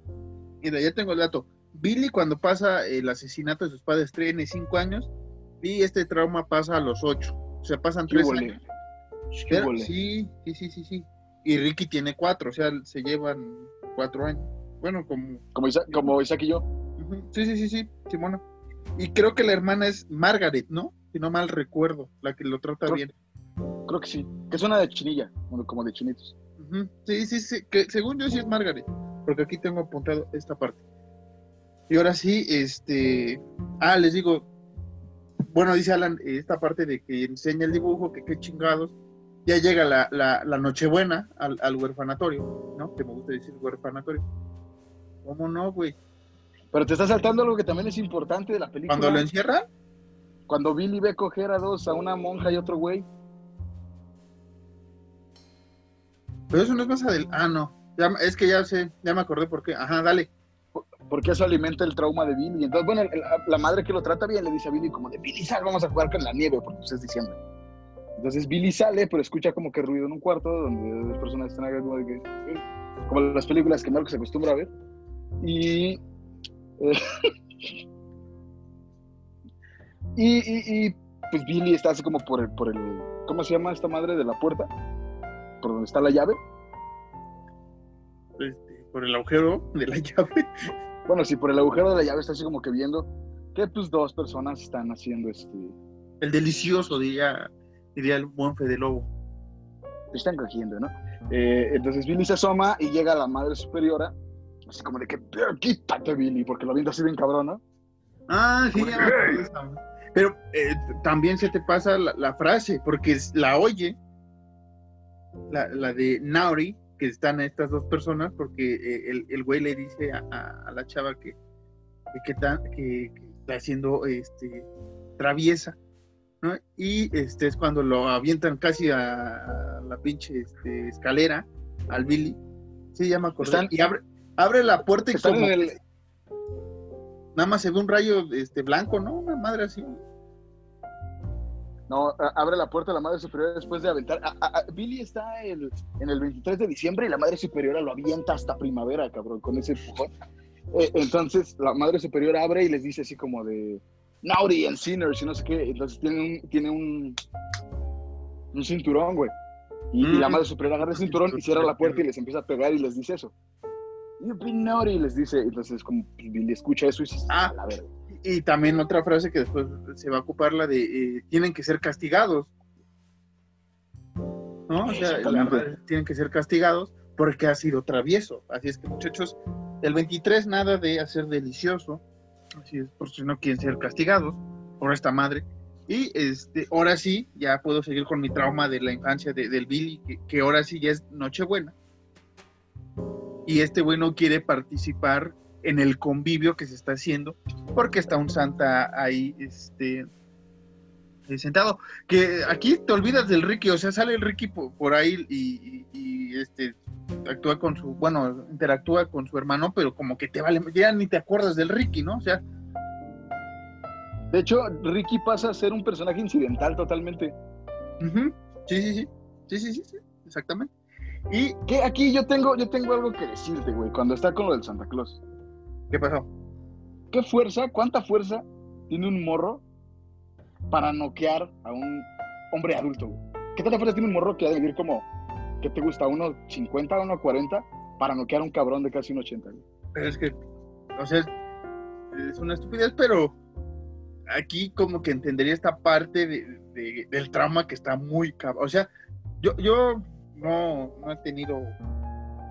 Mira, ya tengo el dato. Billy cuando pasa el asesinato de sus padres tiene cinco años y este trauma pasa a los ocho. O sea, pasan tres años. Sí, sí, sí, sí, sí. Y Ricky tiene cuatro, o sea, se llevan cuatro años. Bueno, como... Como Isaac, como Isaac y yo. Sí, sí, sí, sí, Simona. Y creo que la hermana es Margaret, ¿no? Si no mal recuerdo, la que lo trata bien. Creo que sí, que es una de chinilla, como de chinitos. Sí, sí, sí, que según yo sí es Margaret, porque aquí tengo apuntado esta parte. Y ahora sí, este... Ah, les digo, bueno, dice Alan, esta parte de que enseña el dibujo, que qué chingados, ya llega la, la, Nochebuena al, al, huerfanatorio, ¿no? Que me gusta decir huerfanatorio. ¿Cómo no, güey? Pero te está saltando algo que también es importante de la película. ¿Cuando lo encierran? Cuando Billy ve coger a dos, a una monja y otro güey. Pero eso no es más adelante. Ah, no. es que ya sé, ya me acordé por qué. Ajá, dale porque eso alimenta el trauma de Billy. Entonces, bueno, la madre que lo trata bien le dice a Billy como de, Billy, sal, vamos a jugar con la nieve, porque pues es diciembre. Entonces Billy sale, pero escucha como que ruido en un cuarto donde las personas están como de que, como las películas que Marco se acostumbra a ver. Y, y, y, pues Billy está así como por el, por el, ¿cómo se llama esta madre de la puerta? Por donde está la llave. Este, por el agujero de la llave. Bueno, sí, por el agujero de la llave está así como que viendo que pues dos personas están haciendo este... El delicioso, diría, diría el buen Fede Lobo. Están cogiendo, ¿no? Eh, entonces Billy se asoma y llega la madre superiora, así como de que, quítate Billy, porque lo viendo así bien cabrón, ¿no? Ah, sí, Pero eh, también se te pasa la, frase, porque la oye, la, la de Nauri, que están estas dos personas, porque eh, el, el, güey le dice a, la chava que, que, está haciendo este, traviesa, ¿no? Y este es cuando lo avientan casi a, la pinche este, escalera, al Billy, se llama me y abre, abre la puerta y como, nada más se ve un rayo este, blanco, ¿no? Una madre así. No, abre la puerta a la madre superiora después de aventar. Billy está el, en el 23 de diciembre y la madre superiora lo avienta hasta primavera, cabrón, con ese empujón. Eh, entonces la madre superiora abre y les dice así como de Naughty and Sinners y no sé qué. Entonces tiene un, tiene un, un cinturón, güey. Y, la madre superiora agarra el cinturón y cierra la puerta y les empieza a pegar y les dice eso. You've been naughty, les dice. Entonces, como pues, Billy escucha eso y dice, ah, la verga Y también otra frase que después se va a ocupar la de eh, tienen que ser castigados. ¿No? O sea, la tienen que ser castigados porque ha sido travieso. Así es que, muchachos, el 23 nada de hacer delicioso. Así es, por si no quieren ser castigados por esta madre. Y este, ahora sí, ya puedo seguir con mi trauma de la infancia de, del Billy, que, que ahora sí ya es Nochebuena. Y este güey no quiere participar en el convivio que se está haciendo, porque está un santa ahí, este, eh, sentado. Que aquí te olvidas del Ricky, o sea, sale el Ricky por, ahí y, y, este actúa con su, bueno, interactúa con su hermano, pero como que te vale, ya ni te acuerdas del Ricky, ¿no? O sea. De hecho, Ricky pasa a ser un personaje incidental totalmente. sí, sí, sí, sí, sí, sí, sí, exactamente. Y que aquí yo tengo, yo tengo algo que decirte, güey, cuando está con lo del Santa Claus. ¿Qué pasó? ¿Qué fuerza, cuánta fuerza tiene un morro para noquear a un hombre adulto? ¿Qué tanta fuerza tiene un morro que ha de vivir como, ¿qué te gusta? ¿Uno 50, uno 40? Para noquear a un cabrón de casi un 80. Pero es que, o sea, es una estupidez, pero aquí como que entendería esta parte de, del trauma que está muy cabrón. O sea, yo, yo no, no he tenido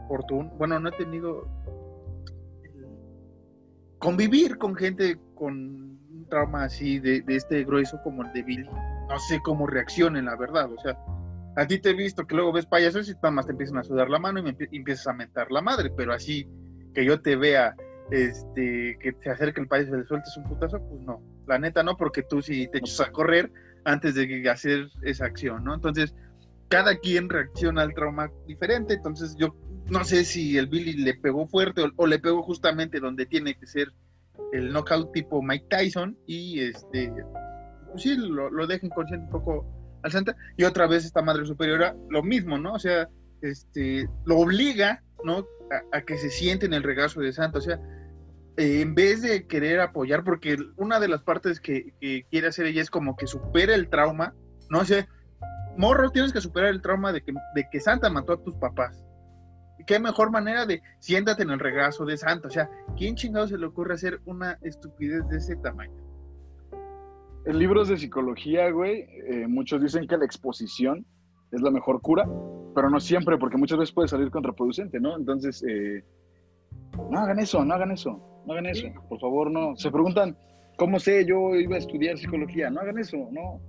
fortuna, bueno, no he tenido convivir con gente con un trauma así de, este grueso como el de Billy, no sé cómo reaccionen, la verdad. O sea, a ti te he visto que luego ves payasos y nada más te empiezan a sudar la mano y, me empiezas a mentar la madre, pero así que yo te vea, este, que te acerque el payaso y le sueltes un putazo, pues no. La neta no, porque tú sí te echas a correr antes de hacer esa acción, ¿no? Entonces, cada quien reacciona al trauma diferente, entonces yo no sé si el Billy le pegó fuerte o, le pegó justamente donde tiene que ser el knockout tipo Mike Tyson y este, pues sí, lo, lo deja inconsciente un poco al Santa y otra vez esta madre superiora, lo mismo, ¿no? O sea, este, lo obliga, ¿no? A, que se siente en el regazo de Santa, o sea, en vez de querer apoyar, porque una de las partes que, que quiere hacer ella es como que supera el trauma, ¿no? O sea, morro, tienes que superar el trauma de que, de que Santa mató a tus papás qué mejor manera de siéntate en el regazo de Santa. O sea, ¿quién chingado se le ocurre hacer una estupidez de ese tamaño? En libros de psicología, güey, eh, muchos dicen que la exposición es la mejor cura, pero no siempre, porque muchas veces puede salir contraproducente, ¿no? Entonces, eh, no hagan eso, no hagan eso, no hagan eso, por favor, no. Se preguntan, ¿cómo sé yo iba a estudiar psicología? No hagan eso, no.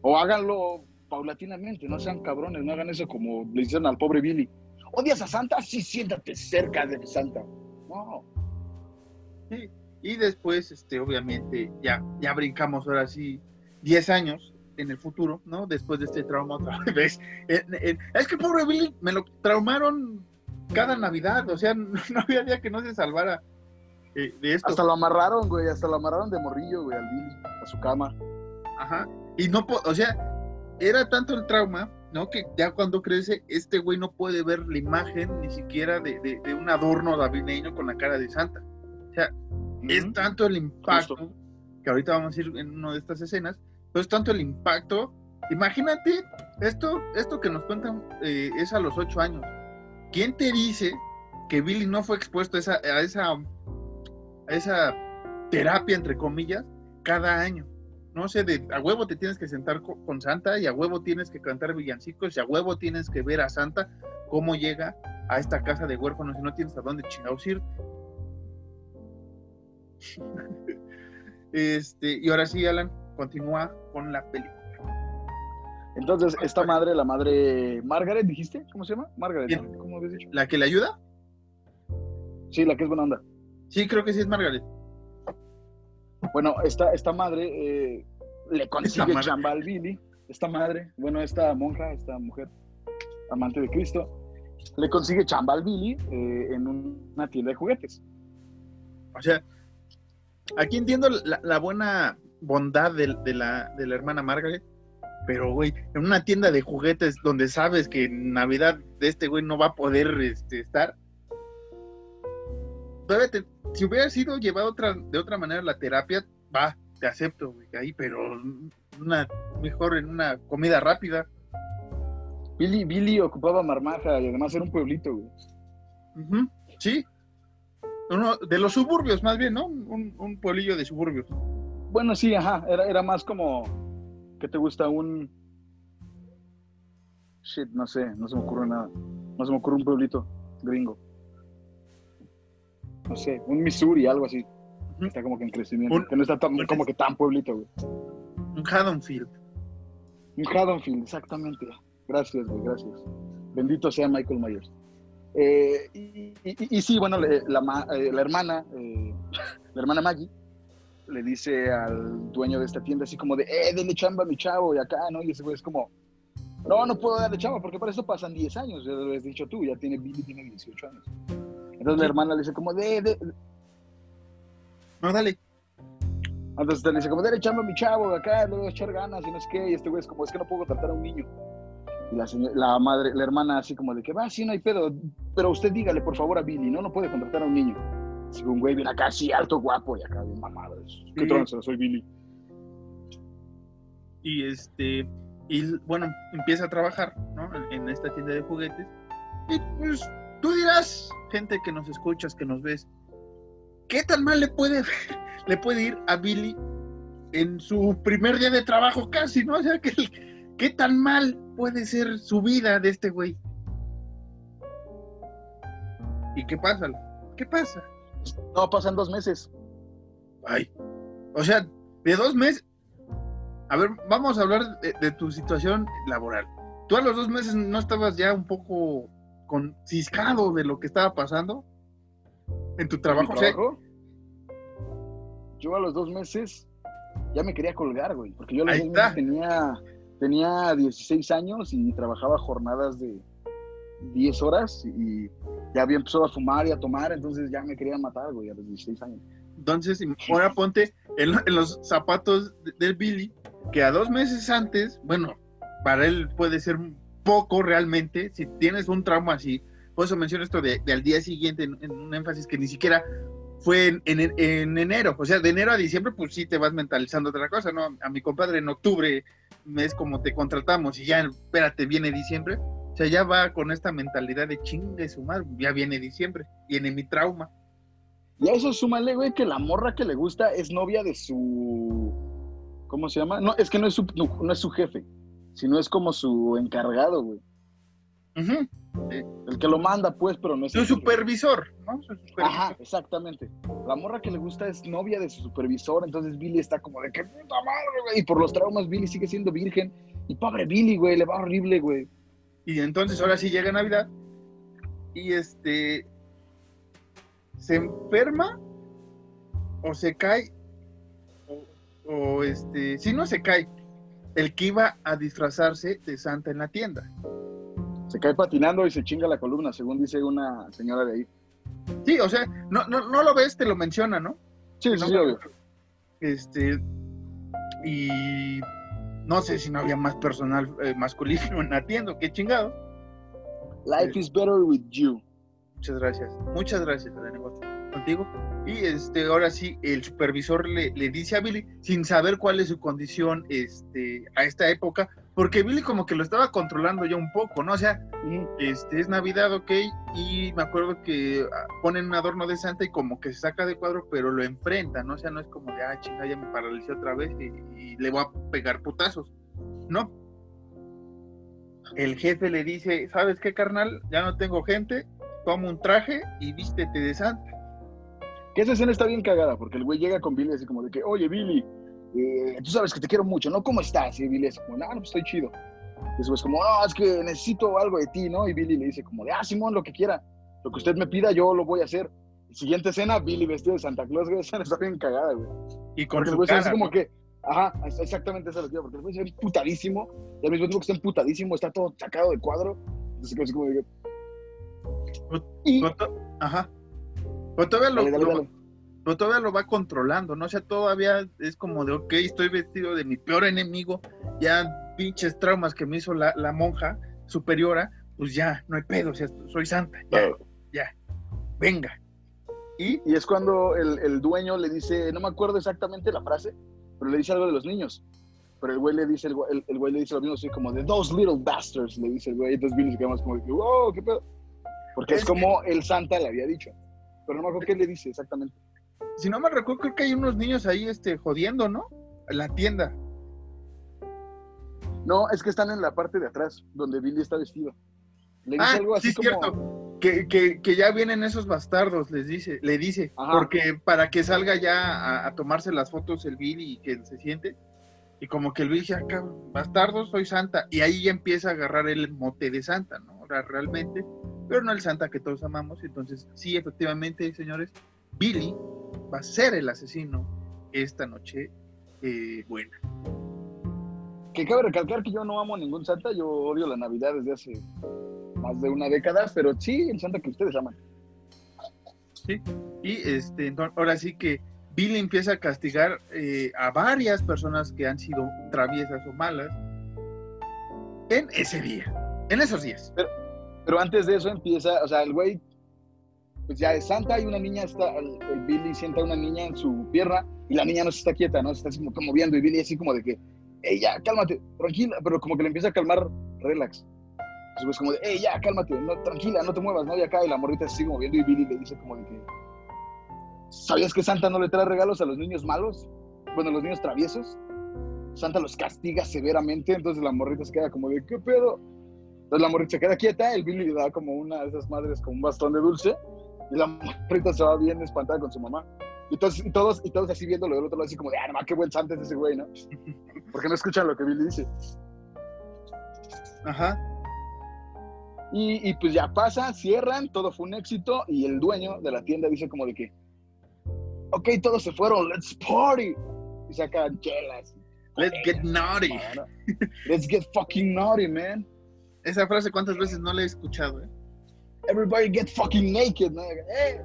O háganlo paulatinamente, no sean cabrones, no hagan eso como le dicen al pobre Billy ¿Odias a Santa? Sí, siéntate cerca de Santa. No. Y después, este, obviamente, ya, ya brincamos ahora sí 10 años en el futuro, ¿no? Después de este trauma otra vez. es que pobre Billy, me lo traumaron cada Navidad, o sea, no, había día que no se salvara eh, de esto. Hasta lo amarraron, güey, hasta lo amarraron de morrillo, güey, al Billy, a su cama. Ajá. Y no, o sea, era tanto el trauma ¿no? Que ya cuando crece, este güey no puede ver la imagen ni siquiera de, un adorno navideño con la cara de Santa. O sea, es tanto el impacto, que ahorita vamos a ir en una de estas escenas, pero es tanto el impacto. Imagínate, esto, esto que nos cuentan eh, es a los ocho años. ¿Quién te dice que Billy no fue expuesto a esa, a esa, a esa terapia, entre comillas, cada año? No sé, de a huevo te tienes que sentar con, Santa y a huevo tienes que cantar villancicos y a huevo tienes que ver a Santa cómo llega a esta casa de huérfanos y no tienes a dónde chingados ir. este, y ahora sí, Alan, continúa con la película. Entonces, esta madre, la madre Margaret, dijiste, ¿cómo se llama? Margaret, ¿cómo habías dicho? ¿La que le ayuda? Sí, la que es buena onda. Sí, creo que sí es Margaret. Bueno, esta, esta madre eh, le consigue chamba al Billy, esta madre, bueno, esta monja, esta mujer amante de Cristo, le consigue chamba al Billy eh, en una tienda de juguetes. O sea, aquí entiendo la, buena bondad de, la, de la hermana Margaret, pero, güey, en una tienda de juguetes donde sabes que en Navidad de este güey no va a poder este, estar, si hubiera sido llevado otra, de otra manera la terapia, va, te acepto, güey, ahí, pero una, mejor en una comida rápida. Billy, Billy ocupaba Marmaja y además era un pueblito, güey. Sí. Uno de los suburbios, más bien, ¿no? Un, un pueblillo de suburbios. Bueno, sí, ajá, era, era más como, ¿qué te gusta? Un... Shit, no sé, no se me ocurre nada. No se me ocurre un pueblito gringo. No sé, un Missouri, algo así. Está como que en crecimiento. Un- que no está tan, como que tan pueblito, güey. Un Haddonfield. Un Haddonfield, exactamente. Gracias, güey, gracias. Bendito sea Michael Myers. Eh, y, y- y sí, bueno, la, ma- eh, la hermana, eh, la hermana Maggie, le dice al dueño de esta tienda así como de, eh, denle chamba a mi chavo y acá, ¿no? Y ese güey es como, no, no puedo darle chamba porque para eso pasan 10 años, ya lo has dicho tú, ya tiene, Billy tiene 18 años. Entonces la hermana le dice como, de, de, No, dale. entonces le dice como, denle chamba mi chavo, acá le voy a echar ganas y no es qué, y este güey es como, es que no puedo tratar a un niño. Y la, señora- la madre, la hermana así como de que, va, sí, no hay pedo, pero usted dígale por favor a Billy, ¿no? No puede contratar a un niño. Así que un güey viene acá así, alto, guapo, y acá bien mamado. ¿Qué Sí. tranza? Soy Billy. Y este, y bueno, empieza a trabajar, ¿no? En esta tienda de juguetes. Y pues tú dirás, gente que nos escuchas, que nos ves, ¿qué tan mal le puede, le puede ir a Billy en su primer día de trabajo casi, ¿no? O sea, que, ¿qué tan mal puede ser su vida de este güey? ¿Y qué pasa? ¿Qué pasa? No, pasan dos meses. Ay, o sea, de dos meses. A ver, vamos a hablar de, de tu situación laboral. ¿Tú a los dos meses no estabas ya un poco conciscado de lo que estaba pasando en tu trabajo? Yo a los dos meses ya me quería colgar, güey, porque yo a los dos meses tenía, tenía 16 años y trabajaba jornadas de 10 horas y ya había empezado a fumar y a tomar, entonces ya me querían matar, güey, a los 16 años. entonces, ahora ponte en, en los zapatos de- del Billy, que a dos meses antes, bueno, para él puede ser poco realmente, si tienes un trauma así, por eso menciono esto de, de al día siguiente, en, un énfasis que ni siquiera fue en, en- en enero, o sea, de enero a diciembre, pues sí te vas mentalizando otra cosa, ¿no? A mi compadre en octubre, mes como te contratamos y ya, espérate, viene diciembre, o sea, ya va con esta mentalidad de chingue su madre, ya viene diciembre, viene mi trauma. Y a eso súmale, güey, que la morra que le gusta es novia de su... ¿Cómo se llama? No, es que no es su, no es su jefe, sino es como su encargado, güey. Ujú. El que lo manda, pues, pero no es Su el supervisor, ¿no? Su supervisor. Ajá, exactamente. La morra que le gusta es novia de su supervisor, entonces Billy está como de que puta madre, güey. Y por los traumas, Billy sigue siendo virgen. Y pobre Billy, güey, le va horrible, güey. Y entonces ahora sí llega Navidad y este se enferma o se cae o, o, este, si no se cae, el que iba a disfrazarse de Santa en la tienda. Se cae patinando y se chinga la columna, según dice una señora de ahí. Sí, o sea, no, no, no lo ves, te lo menciona, ¿no? Sí, sí, sí, obvio. Este, y no sé si no había más personal eh, masculino en la tienda, qué chingado. Life is better with you. Muchas gracias. Muchas gracias, Adrián, contigo. Y este, ahora sí, el supervisor le, le dice a Billy, sin saber cuál es su condición este, a esta época, porque Billy como que lo estaba controlando ya un poco, ¿no? O sea, este, es Navidad, ok, y me acuerdo que ah, ponen un adorno de Santa y como que se saca de cuadro, pero lo enfrenta, ¿no? O sea, no es como de, ah, chinga, ya me paralicé otra vez y, y le voy a pegar putazos, ¿no? El jefe le dice, ¿sabes qué, carnal? Ya no tengo gente, toma un traje y vístete de Santa. Que esa escena está bien cagada, porque el güey llega con Billy así como de que, oye, Billy, eh, tú sabes que te quiero mucho, ¿no? ¿Cómo estás? Y Billy es como, no, no, pues estoy chido. Y es como, no, es que necesito algo de ti, ¿no? Y Billy le dice como de, ah, Simón, lo que quiera. Lo que usted me pida, yo lo voy a hacer. Siguiente escena, Billy vestido de Santa Claus, güey, esa está bien cagada, güey. Y con Porque el su cara, como ¿no? que, ajá, es- exactamente eso lo que iba, porque el güey se ve putadísimo, y al mismo tiempo que está emputadísimo, está todo sacado de cuadro. Entonces, así como de. Y... Ajá. Pero todavía lo, Dale, dale, lo- dale. pero todavía lo va controlando, ¿no? O sea, todavía es como de, ok, estoy vestido de mi peor enemigo, ya pinches traumas que me hizo la, la monja superiora, pues ya, no hay pedo, o sea, soy santa, ya, venga. Y Y es cuando el, el dueño le dice, no me acuerdo exactamente la frase, pero le dice algo de los niños. Pero el güey le dice, el el- el güey le dice lo mismo, así como de those little bastards, le dice el güey. Entonces Billy se queda más como que, wow, qué pedo. Porque es, Es como el Santa le había dicho. Pero no me acuerdo qué le dice exactamente. Si no me recuerdo, creo que hay unos niños ahí este, jodiendo, ¿no? En la tienda. No, es que están en la parte de atrás, donde Billy está vestido. Le dice Ah, algo así sí, es como. cierto. Que, que, que ya vienen esos bastardos, les dice, le dice, Ajá. porque para que salga ya a, a tomarse las fotos el Billy y que se siente, y como que el Billy dice, "Ah, cabrón, bastardos, soy Santa, y ahí ya empieza a agarrar el mote de Santa, ¿no? Realmente, pero no el Santa que todos amamos, entonces sí, efectivamente, señores, Billy va a ser el asesino esta noche eh, buena. Que cabe recalcar que yo no amo ningún santa, yo odio la Navidad desde hace más de una década, pero sí el santa que ustedes aman. ¿sí? Y este, entonces, ahora sí que Billy empieza a castigar eh, a varias personas que han sido traviesas o malas en ese día, en esos días. Pero antes de eso empieza, o sea, el güey, pues ya es santa y una niña está, el, el Billy sienta a una niña en su pierna y la niña no se está quieta, ¿no? Se está así como moviendo y Billy así como de que, hey, ya, cálmate, tranquila, pero como que le empieza a calmar, relax. Entonces, pues como de, hey, ya, cálmate, no, tranquila, no te muevas, no de acá, y la morrita se sigue moviendo y Billy le dice como de que, ¿sabías que Santa no le trae regalos a los niños malos? Bueno, a los niños traviesos. Santa los castiga severamente, entonces la morrita se queda como de, ¿qué pedo? Entonces la morrita se queda quieta, el Billy le da como una de esas madres con un bastón de dulce, y la morrita se va bien espantada con su mamá. Y, todos, y todos así viéndolo del otro lado, así como de, ah, no, qué buen ese güey, ¿no? Porque no escuchan lo que Billy dice. Ajá. Y, y, pues ya pasa, cierran, todo fue un éxito y el dueño de la tienda dice como de que, ok, todos se fueron, let's party. Y sacan chelas. Let's get naughty. Let's get fucking naughty, man. Esa frase cuántas veces no la he escuchado, ¿eh? Everybody get fucking naked, ¿no? Eh.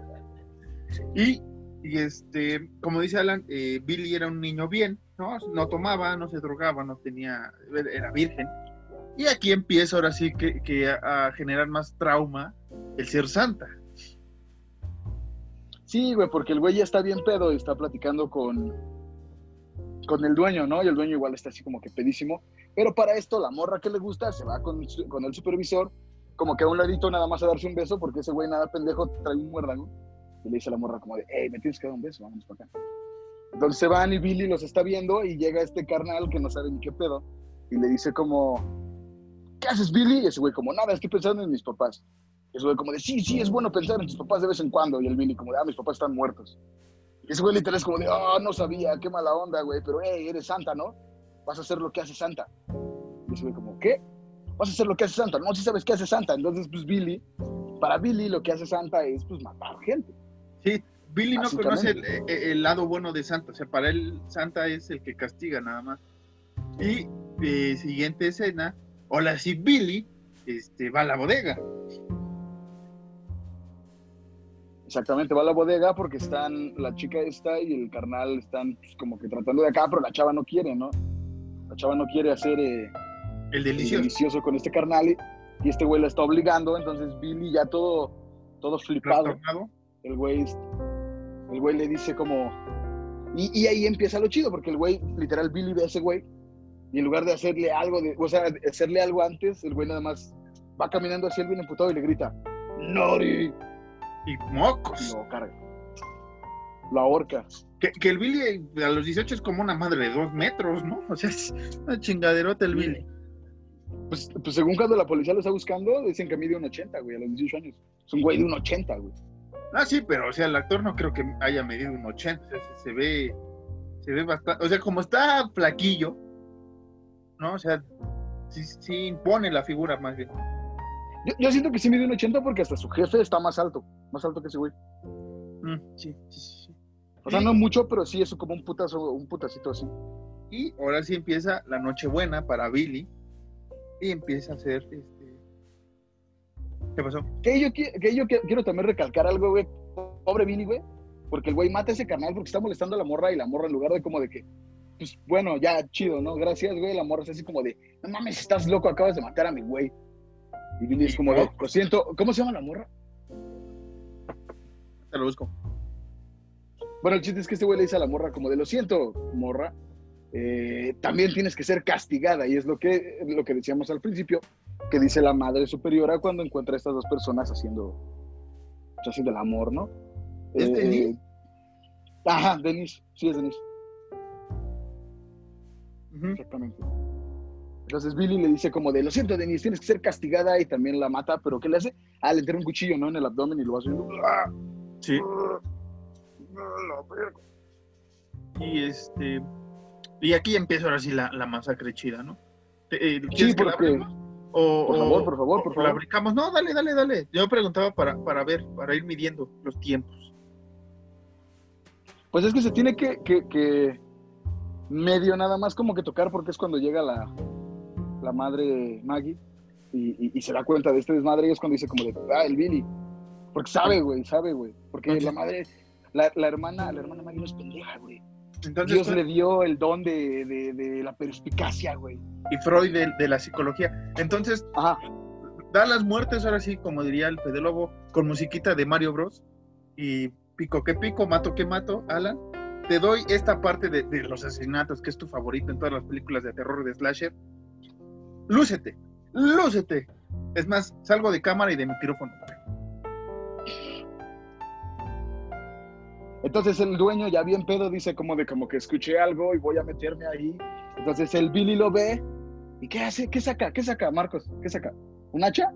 Y, y este, como dice Alan, eh, Billy era un niño bien, ¿no? No tomaba, no se drogaba, no tenía, era virgen. Y aquí empieza ahora sí que, que a, a, generar más trauma el ser santa. Sí, güey, porque el güey ya está bien pedo y está platicando con, con el dueño, ¿no? Y el dueño igual está así como que pedísimo. Pero para esto, la morra que le gusta se va con, con el supervisor, como que a un ladito nada más a darse un beso, porque ese güey nada pendejo trae un muérdago. Y le dice a la morra como de, hey, me tienes que dar un beso, vamos para acá. Entonces se van y Billy los está viendo y llega este carnal que no sabe ni qué pedo y le dice como, ¿qué haces, Billy? Y ese güey como, nada, estoy pensando en mis papás. Y ese güey como de, sí, sí, es bueno pensar en tus papás de vez en cuando. Y el Billy como de, ah, mis papás están muertos. Y ese güey literal es como de, oh, no sabía, qué mala onda, güey, pero, hey, eres santa, ¿no? Vas a hacer lo que hace Santa. Y ese güey como, ¿qué? Vas a hacer lo que hace Santa. No, sí sabes qué hace Santa. Entonces, pues Billy, para Billy lo que hace Santa es, pues, matar gente. Sí, Billy no conoce el, el, lado bueno de Santa. O sea, para él Santa es el que castiga nada más. Y eh, siguiente escena, hola, sí, Billy este, va a la bodega. Exactamente, va a la bodega porque están, la chica esta y el carnal están pues, como que tratando de acá, pero la chava no quiere, ¿no? La chava no quiere hacer eh, el, delicioso. el, delicioso. con este carnal y, y, este güey la está obligando, entonces Billy ya todo, todo flipado. El güey, el güey le dice como... Y, y, ahí empieza lo chido, porque el güey, literal, Billy ve a ese güey y en lugar de hacerle algo, de, o sea, hacerle algo antes, el güey nada más va caminando hacia él bien emputado y le grita, ¡Nori! Y mocos. Y lo carga. La horca. Que, que, el Billy a los 18 es como una madre de dos metros, ¿no? O sea, es una chingaderota el Billy. Pues, pues según cuando la policía lo está buscando, dicen que mide un 80, güey, a los 18 años. Es un güey de un 80, güey. Ah, sí, pero, o sea, el actor no creo que haya medido un 80. O sea, se, se ve, se ve bastante, o sea, como está flaquillo, ¿no? O sea, sí, sí impone la figura más bien. Yo, yo, siento que sí mide un 80 porque hasta su jefe está más alto, más alto que ese güey. Mm, sí, sí, sí. O sea, no mucho, pero sí es como un putazo, un putacito así. Y ahora sí empieza la Nochebuena para Billy. Y empieza a hacer este. ¿Qué pasó? Que yo, que yo quiero también recalcar algo, güey. Pobre Billy, güey. Porque el güey mata a ese canal porque está molestando a la morra y la morra en lugar de como de que, pues bueno, ya chido, ¿no? Gracias, güey. La morra es así como de, no mames, estás loco, acabas de matar a mi güey. Y Billy es como, lo siento, ¿cómo se llama la morra? Te lo busco. Bueno, el chiste es que este güey le dice a la morra como de, lo siento, morra, eh, también tienes que ser castigada. Y es lo que, lo que decíamos al principio, que dice la madre superiora cuando encuentra a estas dos personas haciendo, haciendo el amor, ¿no? ¿Es Eh, Denise? Ajá, Denise, sí es Denise, exactamente. Entonces Billy le dice como de, lo siento Denise, tienes que ser castigada y también la mata, pero ¿qué le hace? Ah, le entra un cuchillo, ¿no? En el abdomen y lo va haciendo. ¡Ah! Sí. La. Y este. Y aquí empieza ahora sí la, la masacre chida, ¿no? Eh, Sí, ¿Quieres que la porque... O, Por favor, por favor, por la favor. brincamos. No, dale, dale, dale. Yo preguntaba para, para ver, para ir midiendo los tiempos. Pues es que se tiene que, que- que medio nada más como que tocar porque es cuando llega la, la madre Maggie y, y- y se da cuenta de este desmadre y es cuando dice como de, ah, el Billy. Porque sabe, güey, sabe, güey. Porque la madre, la, la hermana, la hermana Maggie no es pendeja, güey. Entonces, Dios le dio el don de, de- de la perspicacia, güey. y Freud de, de la psicología. Entonces, Ajá, da las muertes, ahora sí, como diría el Fede Lobo, con musiquita de Mario Bros. Y pico que pico, mato que mato, Alan. Te doy esta parte de, los asesinatos, que es tu favorito en todas las películas de terror de slasher. Lúcete, lúcete. Es más, salgo de cámara y de micrófono. Entonces el dueño ya bien pedo dice como de como que escuché algo y voy a meterme ahí. Entonces el Billy lo ve y ¿qué hace? ¿Qué saca? ¿Qué saca, Marcos? ¿Qué saca? ¿Un hacha?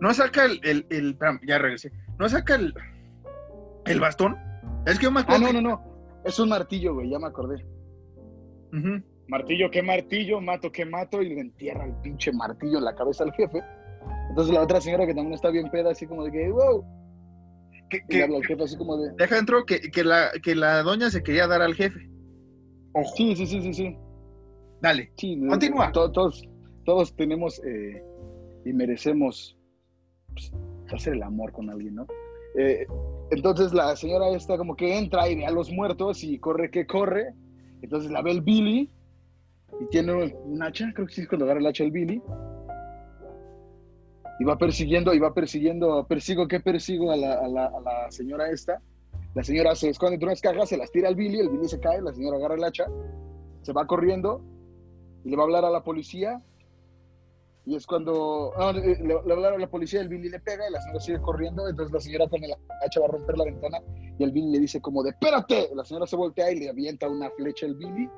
No saca el, el, el- ya regresé. No saca el, el bastón. Es que yo me Ah, no, no, no. Es un martillo, güey, ya me acordé. Martillo, ¿qué martillo? Mato, ¿qué mato? Y le entierra el pinche martillo en la cabeza al jefe. Entonces la otra señora que también está bien peda, así como de que, wow. Que- que- así como de, deja dentro que, que la, que la doña se quería dar al jefe. Ojo, sí, sí, sí, sí, sí. dale. sí Continúa. to- todos, todos tenemos eh, y merecemos pues, hacer el amor con alguien, ¿no? Eh, entonces la señora esta como que entra y ve a los muertos y corre que corre. Entonces la ve el Billy y tiene un hacha, creo que sí es cuando agarra el hacha el Billy. Y va persiguiendo, y va persiguiendo, persigo, ¿qué persigo a la, señora esta? La señora se esconde entre unas cajas, se las tira al Billy, el Billy se cae, la señora agarra el hacha, se va corriendo y le va a hablar a la policía. Y es cuando no, le, le va a a la policía, el Billy le pega y la señora sigue corriendo. Entonces la señora con el hacha va a romper la ventana y el Billy le dice como de ¡Espérate! La señora se voltea y le avienta una flecha al Billy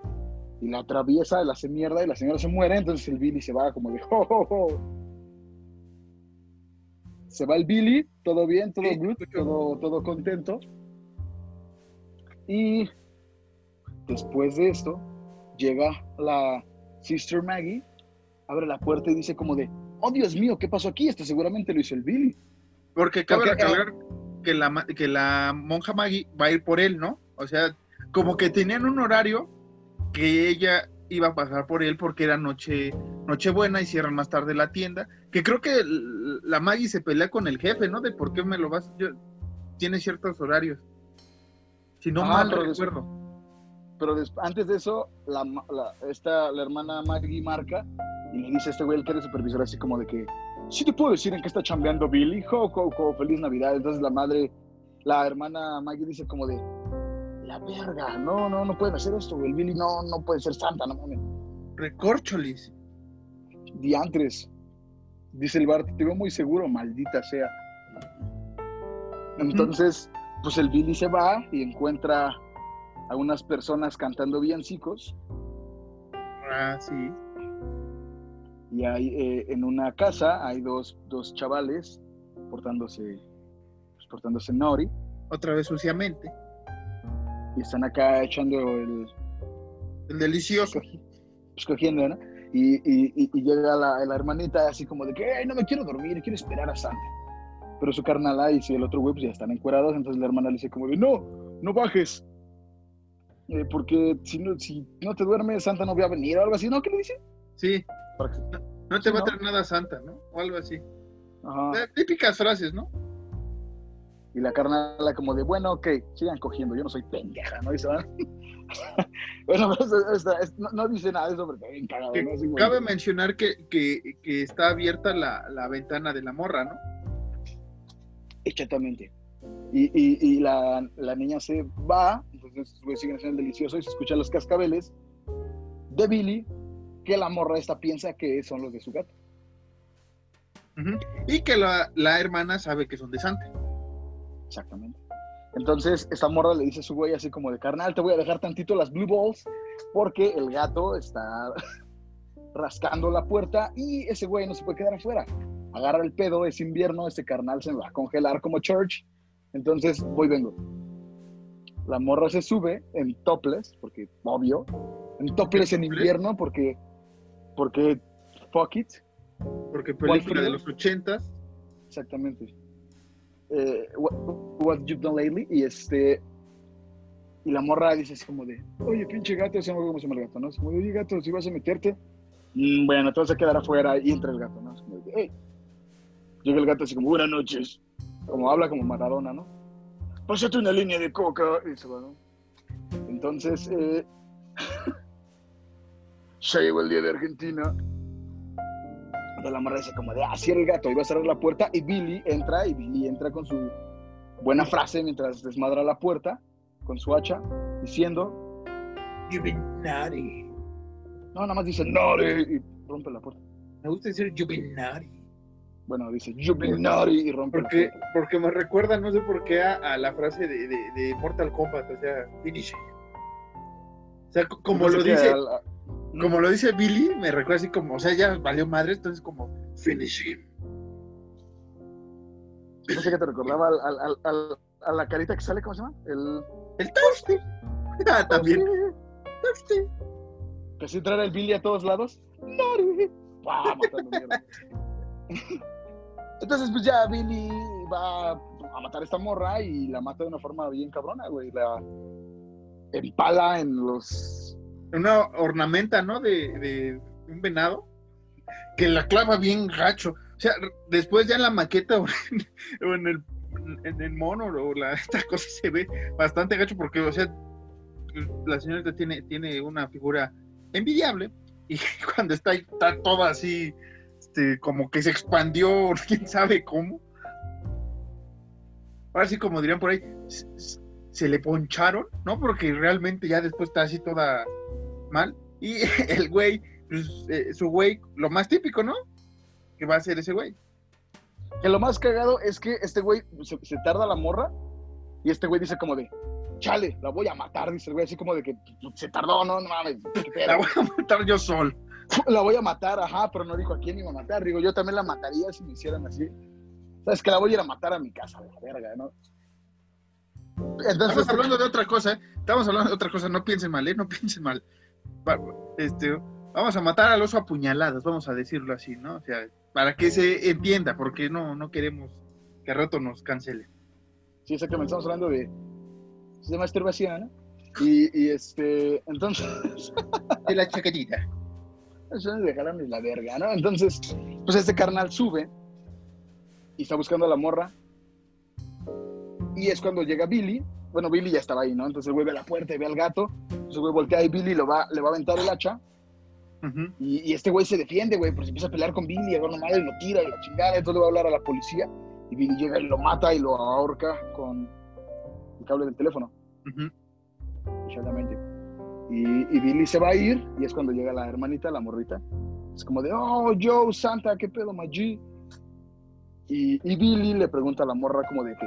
y la atraviesa, la hace mierda y la señora se muere. Entonces el Billy se va como de ¡Oh, oh, oh! Se va el Billy, todo bien, todo Sí, good, todo, todo contento. Y después de esto, llega la Sister Maggie, abre la puerta y dice como de, oh Dios mío, ¿qué pasó aquí? Esto seguramente lo hizo el Billy. Porque cabe Porque, recalcar que, la, que la monja Maggie va a ir por él, ¿no? O sea, como que tenían un horario que ella iba a pasar por él porque era noche Nochebuena y cierran más tarde la tienda. Que creo que la Maggie se pelea con el jefe, ¿no? De por qué me lo vas. Yo, tiene ciertos horarios. Si no Ah, mal pero recuerdo. Pero antes de eso, la, la- esta, la hermana Maggie marca y le dice a este güey, el que era supervisor, así como de que, sí te puedo decir en qué está chambeando Billy, jo, jo, jo, feliz Navidad. Entonces la madre, la hermana Maggie dice como de, la verga, no, no, no pueden hacer esto, güey. El Billy no, no puede ser santa, no mames. Recorcholis. diantres. Dice el Bart, te veo muy seguro, maldita sea. Entonces, pues el Billy se va y encuentra a unas personas cantando villancicos Ah, sí. y hay eh, en una casa hay dos, dos chavales portándose pues, portándose nori Otra vez suciamente. Y están acá echando el El delicioso. pues, cogiendo, ¿no? Y, y- y- y llega la, la hermanita así como de que "Ay, no me quiero dormir, quiero esperar a Santa. Pero su carnal y si el otro güey pues ya están encuerados, entonces la hermana le dice como de no, no bajes. Eh, porque si no, si no te duermes, Santa no va a venir o algo así, ¿no? ¿Qué le dice? Sí. Para No te Sí, va ¿no? a traer nada santa, ¿no? O algo así. Ajá. Eh, típicas frases, ¿no? Y la carnala como de, bueno, ok, sigan cogiendo, yo no soy pendeja, ¿no? Y se van. bueno, no, no dice nada de eso porque bien cagado, ¿no? Así. Cabe mencionar que, que, que está abierta la, la ventana de la morra, ¿no? Exactamente. Y, y, y la, la niña se va, entonces siguen haciendo el delicioso y se escuchan los cascabeles de Billy, que la morra esta piensa que son los de su gato. Y que la, la hermana sabe que son de Santa. Exactamente. Entonces, esta morra le dice a su güey así como de carnal, te voy a dejar tantito las blue balls porque el gato está rascando la puerta y ese güey no se puede quedar afuera. Agarra el pedo, es invierno, ese carnal se va a congelar como church. Entonces, voy, vengo. La morra se sube en topless, porque obvio, en topless en invierno, porque, porque fuck it. Porque película de los ochentas. Exactamente. Eh, what, what you've done lately y este y la morra dice así como de oye pinche gato se llama cómo se llama el gato no es como oye gato si vas a meterte mm, bueno te vas a quedar afuera y entra el gato no es como llega el gato así como buenas noches como habla como Maradona no pásate una línea de coca y se va entonces eh, llegó el día de Argentina la morra dice como de, ah, cierra el gato, y va a cerrar la puerta, y Billy entra, y Billy entra con su buena frase mientras desmadra la puerta, con su hacha, diciendo, You've been naughty. No, nada más dice, naughty, y rompe la puerta. Me gusta decir you've been naughty. Bueno, dice, you've been naughty, y rompe porque, la puerta. Porque me recuerda, no sé por qué, a, a la frase de, de, de, Mortal Kombat, o sea, finish. O sea, como lo dice... Al, como lo dice Billy, me recuerda así como, o sea, ya valió madre, entonces como, finish him. No sé qué te recordaba al, al, al, a la carita que sale, ¿cómo se llama? El. El Toasty. Ah, también. Toasty. Que si trae el Billy a todos lados. ¡Nari! ¡Pah! Matando mierda. Entonces, pues ya Billy va a matar a esta morra y la mata de una forma bien cabrona, güey. La empala en los una ornamenta, ¿no? De, un venado, que la clava bien gacho. O sea, después ya en la maqueta o en, el, en el mono o la, esta cosa se ve bastante gacho porque, o sea, la señorita tiene, tiene una figura envidiable y cuando está, está toda así, este, como que se expandió, quién sabe cómo. Ahora sí, como dirían por ahí, se le poncharon, ¿no? Porque realmente ya después está así toda mal. Y el güey, pues, eh, su güey, lo más típico, ¿no? Que va a ser ese güey. Que lo más cagado es que este güey se, se, tarda la morra y este güey dice como de, chale, la voy a matar, dice el güey, así como de que se tardó, no, no mames. La voy a matar yo sol. La voy a matar, ajá, pero no dijo a quién iba a matar. Digo, yo también la mataría si me hicieran así. Sabes que la voy a ir a matar a mi casa, de la verga, ¿no? Entonces, Estamos hablando de otra cosa, ¿eh? Estamos hablando de otra cosa, no piensen mal, ¿eh? No piensen mal este, vamos a matar al oso a puñaladas, vamos a decirlo así, ¿no? O sea, para que se entienda, porque no, no queremos que a rato nos cancele. Sí, exactamente, estamos hablando de, de masturbación, ¿no? Y, y este, entonces... de la chaquetita. Eso es dejarme la verga, ¿no? Entonces, pues este carnal sube y está buscando a la morra. Y es cuando llega Billy. Bueno, Billy ya estaba ahí, ¿no? Entonces el güey ve la puerta y ve al gato. Entonces el güey voltea y Billy lo va, le va a aventar el hacha. Uh -huh. y, y, este güey se defiende, güey, porque se empieza a pelear con Billy, agarra madre y lo tira y la chingada. Entonces le va a hablar a la policía. Y Billy llega y lo mata y lo ahorca con el cable del teléfono. Uh -huh. y, y Billy se va a ir y es cuando llega la hermanita, la morrita. Es como de, oh, Joe, Santa, qué pedo, Maggi. Y, y Billy le pregunta a la morra como de que,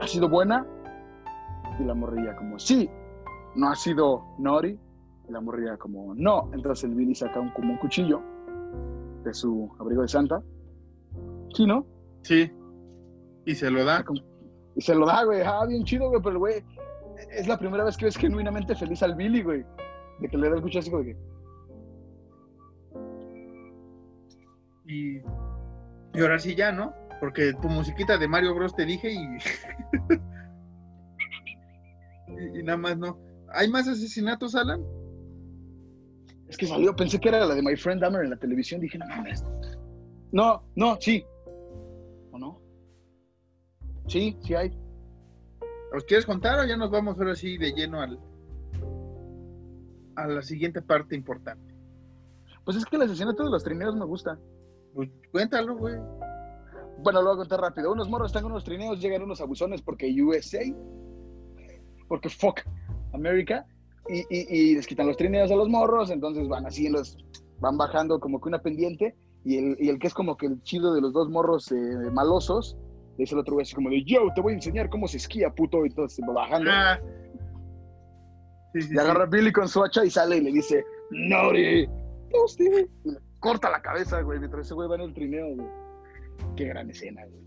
¿ha sido buena? Y la morrilla como, sí, no ha sido Nori. Y la morrilla como, no. Entonces el Billy saca un, como un cuchillo de su abrigo de santa. Sí, ¿no? Sí. Y se lo da. Y se lo da, güey. Ah, bien chido, güey. Pero, güey, es la primera vez que ves genuinamente feliz al Billy, güey. De que le da el cuchillo así como de que... Y, y ahora sí ya, ¿no? Porque tu musiquita de Mario Bros te dije y... y, y, nada más no. ¿Hay más asesinatos, Alan? Es que salió, pensé que era la de My Friend Dahmer en la televisión. Dije, no mames. No, no, sí. ¿O no? Sí, sí hay. ¿Os quieres contar o ya nos vamos ahora sí de lleno al, a la siguiente parte importante? Pues es que el asesinato de los trineos me gusta. Pues cuéntalo, güey. Bueno, lo voy a contar rápido. Unos morros están en unos trineos, llegan unos abusones porque USA, porque fuck América, y, y, y, les quitan los trineos a los morros, entonces van así, los van bajando como que una pendiente, y el, y el que es como que el chido de los dos morros eh, malosos, Le dice el otro güey así como de, yo, te voy a enseñar cómo se esquía, puto. Y entonces va bajando. Ah. Sí, sí, Y agarra a Billy con su hacha y sale y le dice, Toasty. Y le corta la cabeza, güey, mientras ese güey va en el trineo, güey. Qué gran escena, güey.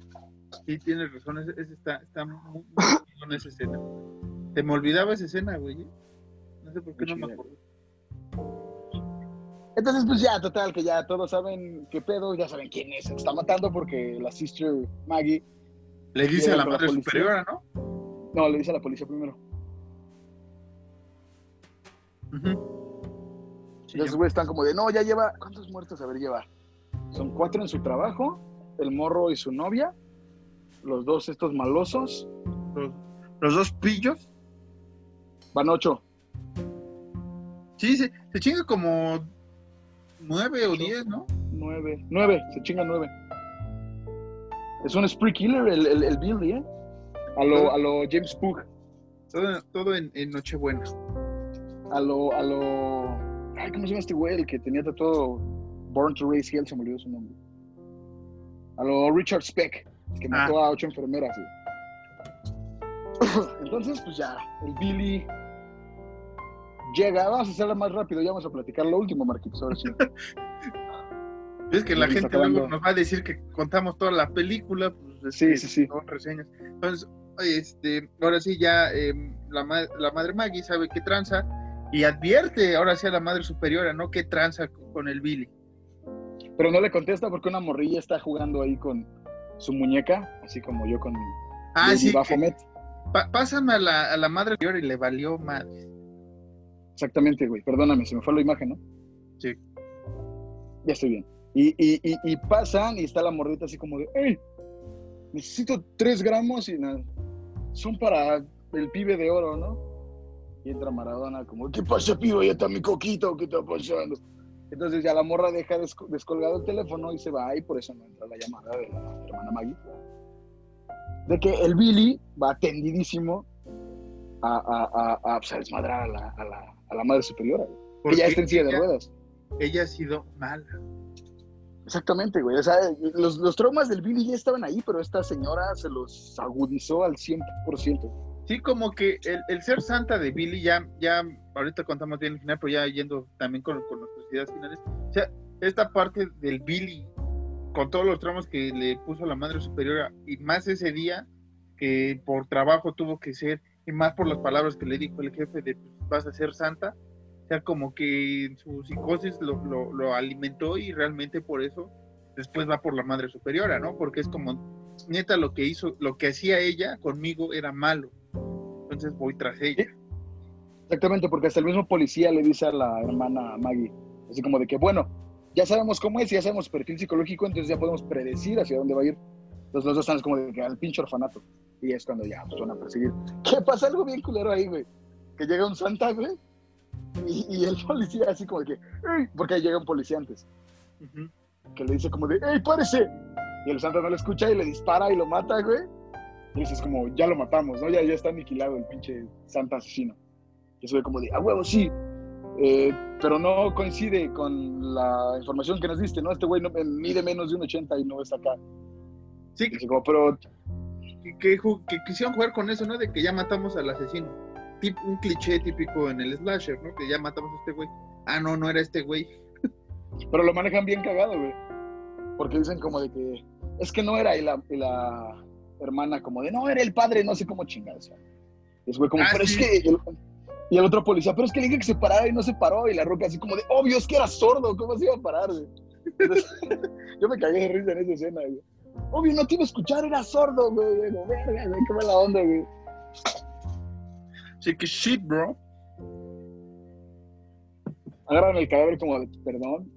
sí. Tienes razón. Ese está, está muy, muy chingón esa escena. Se me olvidaba esa escena, güey. ¿eh? No sé por qué no me acuerdo. Entonces, pues ya, total, que ya todos saben qué pedo, ya saben quién es está matando porque la sister Maggie, Le dice a la la madre policía. superiora, ¿no? no, le dice a la policía primero. Sí, Entonces, güey, están como de, no, ya lleva, ¿cuántos muertos? A ver, lleva. Son cuatro en su trabajo, el morro y su novia, los dos estos malosos, los, los dos pillos. Van ocho. Sí, se, se chinga como nueve o diez, ¿no? Nueve, nueve, se chingan nueve. Es un spree killer el, el, el Billy, ¿eh? A lo, a lo James Pug, Todo, todo en, en Nochebuena. a lo, a lo... Ay, ¿cómo se llama este güey? El que tenía tatuado Born to Raise Hell, se me olvidó su nombre. A lo Richard Speck, que Ah. mató a ocho enfermeras. Entonces, pues ya, el Billy llega, vamos a hacerla más rápido, ya vamos a platicar lo último, Marquitos, ahora sí. Es que la gente luego nos va a decir que contamos toda la película, pues Sí, sí, sí. son reseñas. Entonces, este, ahora sí ya eh, la, ma- la madre Maggie sabe qué tranza y advierte ahora sí a la madre superiora, ¿no? ¿Qué tranza con, el Billy? Pero no le contesta porque una morrilla está jugando ahí con su muñeca, así como yo con Ah, sí, pa- pásame a la, a la madre superiora y le valió madre. Exactamente, güey. Perdóname, se me fue la imagen, ¿no? Sí. Ya estoy bien. Y, y, y, y pasan y está la morrita así como de, ¡Ey! Necesito tres gramos y nada. Son para el pibe de oro, ¿no? Y entra Maradona como, ¿qué pasa, pibe? Ya está mi coquito, ¿qué está pasando? Entonces ya la morra deja desco- descolgado el teléfono y se va y por eso no entra la llamada de la hermana Maggie. De que el Billy va atendidísimo a, a, a, a, pues, a desmadrar a la, a, la, a la madre superiora. güey. Ya está en silla de ella- ruedas. Ella ha sido mala. Exactamente, güey. O sea, los, los traumas del Billy ya estaban ahí, pero esta señora se los agudizó al 100%. Sí, como que el, el ser santa de Billy, ya, ya ahorita contamos bien el final, pero ya yendo también con, con nuestras ideas finales. O sea, esta parte del Billy, con todos los tramos que le puso la madre superiora, y más ese día que por trabajo tuvo que ser, y más por las palabras que le dijo el jefe de vas a ser santa, o sea, como que su psicosis lo, lo, lo alimentó y realmente por eso después va por la madre superiora, ¿no? Porque es como, neta, lo que hizo, lo que hacía ella conmigo era malo. Entonces voy tras ella. Exactamente, porque hasta el mismo policía le dice a la hermana Maggie, así como de que, bueno, ya sabemos cómo es, ya sabemos perfil psicológico, entonces ya podemos predecir hacia dónde va a ir. Entonces los dos están como de que al pinche orfanato. Y es cuando ya pues, van a perseguir. ¿Qué pasa? Algo bien culero ahí, güey. Que llega un santa, güey. Y, y el policía así como de que, "Ey", porque ahí llega un policía antes, Ujú. que le dice como de, ¡Ey, párese! Y el santa no le escucha y le dispara y lo mata, güey. Y dices como, ya lo matamos, ¿no? Ya, ya está aniquilado el pinche santa asesino. Y se ve como de, a huevo, sí. Eh, pero no coincide con la información que nos diste, ¿no? Este güey no, mide menos de un 80 y no está acá. Sí, como, pero que, que, que quisieron jugar con eso, ¿no? De que ya matamos al asesino. Tip- un cliché típico en el slasher, ¿no? Que ya matamos a este güey. Ah, no, no era este güey. Pero lo manejan bien cagado, güey. Porque dicen como de que es que no era y la, y la hermana como de no, era el padre, no sé cómo chingados. Y es güey como, Ah, pero sí. es que. y el, y el otro policía, pero es que le dije que se parara y no se paró. Y la roca así como de, obvio, es que era sordo, ¿cómo se iba a parar, güey? Entonces, yo me cagué de risa en esa escena, güey. Obvio, no te iba a escuchar, era sordo, güey. Digo, verga, güey, qué mala onda, güey. Sí, que shit, bro. Agarran el cadáver como de, perdón.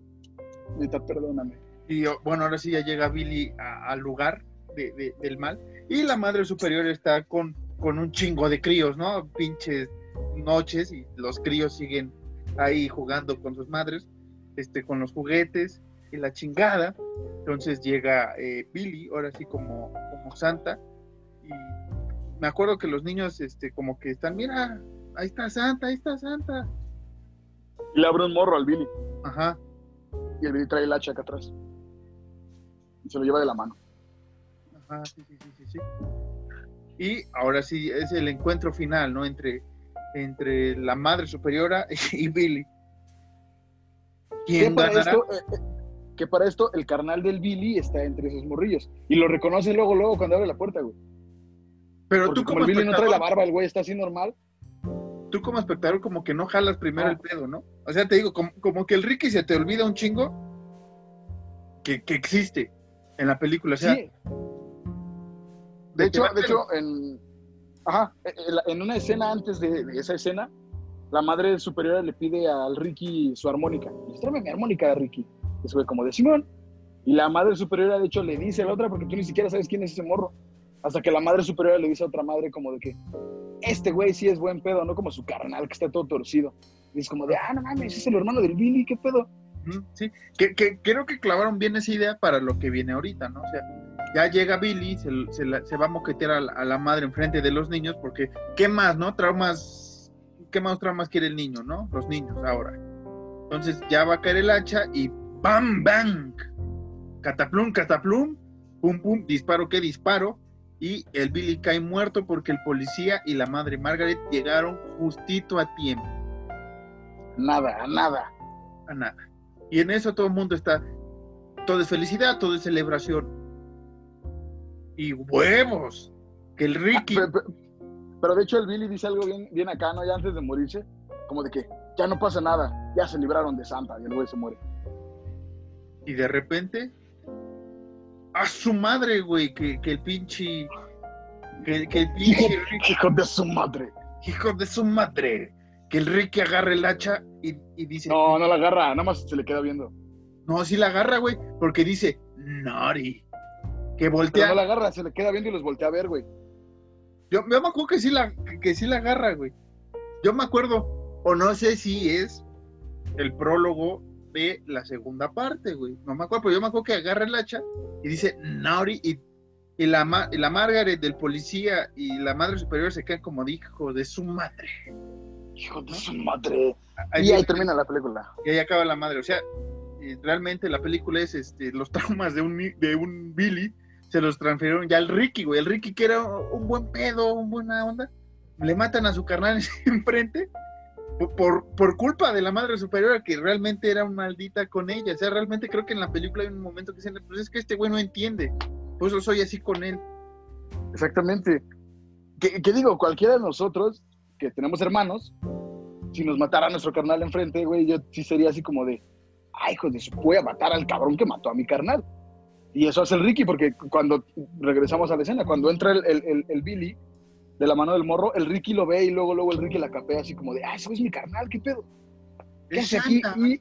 Neta, perdóname. Y oh, bueno, ahora sí ya llega Billy a- al lugar de- de- del mal. Y la madre superior está con, con un chingo de críos, ¿no? Pinches noches y los críos siguen ahí jugando con sus madres, este, con los juguetes y la chingada. Entonces llega eh, Billy, ahora sí como, como santa. Y me acuerdo que los niños, este, como que están, mira, ahí está Santa, ahí está Santa. Y le abre un morro al Billy. Ajá, Y el Billy trae el hacha acá atrás. Y se lo lleva de la mano. Ah, sí, sí, sí, sí, sí. Y ahora sí es el encuentro final, ¿no? Entre, entre la madre superiora y Billy. ¿Quién para, ganará? esto, eh, eh, que para esto el carnal del Billy está entre esos morrillos. Y lo reconoce luego, luego cuando abre la puerta, güey. Pero Porque tú como como, el Billy no trae la barba, el güey está así normal. tú como espectador como que no jalas primero Ah. el pedo, ¿no? O sea, te digo, como, como que el Ricky se te olvida un chingo que, que existe en la película. O sea, sí. De hecho, de hecho, en, ajá, en- en una escena antes de, de esa escena, la madre superiora le pide al Ricky su armónica. Tráeme mi armónica, Ricky. Y fue como de Simón. Y la madre superiora, de hecho, le dice a la otra, porque tú ni siquiera sabes quién es ese morro. Hasta que la madre superiora le dice a otra madre como de que este güey sí es buen pedo, no como su carnal que está todo torcido. Y es como de, ah, no mames, es el hermano del Billy, qué pedo. Sí, que, creo que clavaron bien esa idea para lo que viene ahorita, ¿no? O sea, ya llega Billy, se, la- va a moquetear a la, a la madre enfrente de los niños, porque ¿qué más, no? Traumas, ¿qué más traumas quiere el niño, no? Los niños ahora. Entonces ya va a caer el hacha y ¡bam, bang! Cataplum, cataplum, pum, pum, disparo, que disparo. Y el Billy cae muerto porque el policía y la madre Margaret llegaron justito a tiempo. Nada, nada. a nada. Y en eso todo el mundo está, todo es felicidad, todo es celebración. Y huevos, que el Ricky, Pero, pero- pero de hecho el Billy dice algo bien, bien acá, ¿no? Ya antes de morirse, como de que ya no pasa nada, ya se libraron de Santa y el güey se muere. y de repente, a su madre, güey, que, que el pinche, que, que el pinche Ricky, Hijo de su madre. hijo de su madre, que el Ricky agarra el hacha y, y dice, No, no la agarra, nada más se le queda viendo. no, sí la agarra, güey, porque dice, Nori, que Pero voltea. no la agarra, se le queda viendo y los voltea a ver, güey. Yo, yo me acuerdo que sí, la, que sí la agarra, güey. Yo me acuerdo, o no sé si es el prólogo de la segunda parte, güey. No me acuerdo, pero yo me acuerdo que agarra el hacha y dice Nauri y, y la, y la Margaret del policía y la madre superior se quedan como dijo de su madre. Hijo de su madre. Ahí, Y ahí termina la película. y ahí acaba la madre. O sea, eh, realmente la película es este, los traumas de un, de un Billy se los transfirieron ya al Ricky, güey. El Ricky que era un buen pedo, un buena onda. Le matan a su carnal enfrente por, por, culpa de la madre superiora que realmente era maldita con ella. O sea, realmente creo que en la película hay un momento que dicen, pues es que este güey no entiende. Por eso soy así con él. Exactamente. Que, que digo, cualquiera de nosotros que tenemos hermanos, si nos matara a nuestro carnal enfrente, güey, yo sí sería así como de, ay, hijo de su, voy a matar al cabrón que mató a mi carnal. Y eso hace el Ricky, porque cuando regresamos a la escena, cuando entra el, el- el- el Billy de la mano del morro, el Ricky lo ve y luego, luego el Ricky la capea así como de, ese güey es mi carnal, ¿qué pedo? ¿Qué Es hace aquí? Y,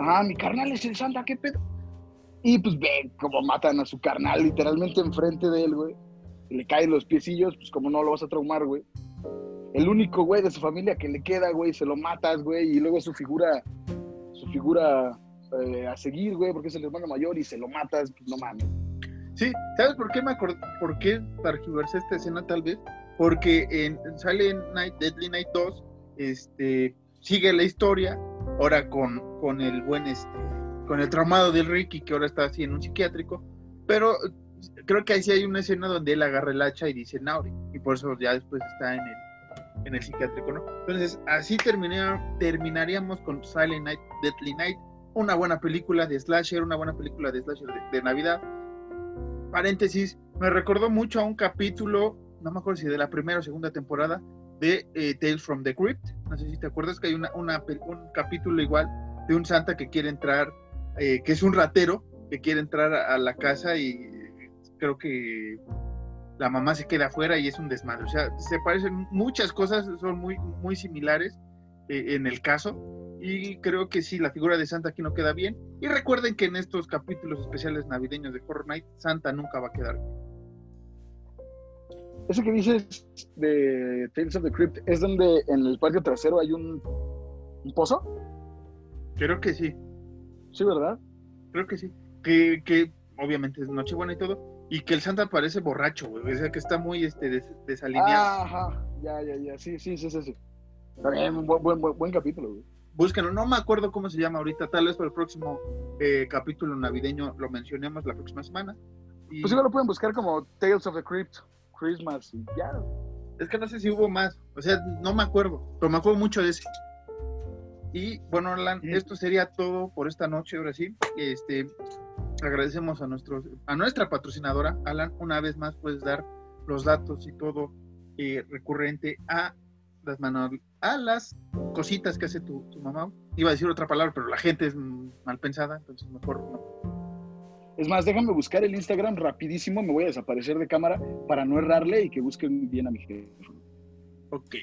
ah, mi carnal es el Santa, ¿qué pedo? Y pues ve cómo matan a su carnal literalmente enfrente de él, güey. Le caen los piecillos, pues como no lo vas a traumar, güey. El único güey de su familia que le queda, güey, se lo matas, güey, y luego su figura, su figura eh, a seguir, güey, porque es el hermano mayor y se lo matas, pues no mames. Sí, ¿sabes por qué me acordé? ¿Por qué targiversé esta escena tal vez? Porque en Silent Night, Deadly Night 2, este, sigue la historia, ahora con, con el buen, este, con el traumado del Ricky, que ahora está así en un psiquiátrico, pero creo que ahí sí hay una escena donde él agarra el hacha y dice Nauri, y por eso ya después está en el, en el psiquiátrico, ¿no? Entonces, así termina- terminaríamos con Silent Night, Deadly Night, una buena película de slasher, una buena película de slasher de Navidad, paréntesis, me recordó mucho a un capítulo, no me acuerdo si de la primera o segunda temporada, de eh, Tales from the Crypt. No sé si te acuerdas que hay una, un capítulo igual de un santa que quiere entrar, eh, que es un ratero, que quiere entrar a, la casa y eh, creo que la mamá se queda afuera y es un desmadre. O sea, se parecen muchas cosas, son muy, similares en el caso. Y creo que sí, la figura de Santa aquí no queda bien. Y recuerden que en estos capítulos especiales navideños de Horror Night, Santa nunca va a quedar bien. Ese que dices de Tales of the Crypt es donde en el patio trasero hay un, un pozo, Creo que sí, ¿sí, verdad? creo que sí. Que, que obviamente es Nochebuena y todo. Y que el Santa parece borracho, güey. O sea, que está muy este, des- desalineado. Ajá, ya, ya, ya, sí, sí, sí, sí. sí. También un buen, buen, buen, buen capítulo, güey. Búsquenlo, no me acuerdo cómo se llama ahorita. Tal vez para el próximo eh, capítulo navideño lo mencionemos la próxima semana. Y Pues igual lo pueden buscar como Tales of the Crypt, Christmas y ya. es que no sé si hubo más, o sea, no me acuerdo, pero me acuerdo mucho de ese. Y bueno, Alan, Sí. esto sería todo por esta noche, ahora sí. Este, agradecemos a nuestros, a nuestra patrocinadora, Alan, una vez más puedes dar los datos y todo eh, recurrente a las manual, a las cositas que hace tu, tu mamá. Iba a decir otra palabra, pero la gente es mm, mal pensada, entonces mejor no. Es más, déjame buscar el Instagram rapidísimo, me voy a desaparecer de cámara para no errarle y que busquen bien a mi jefe. Ok.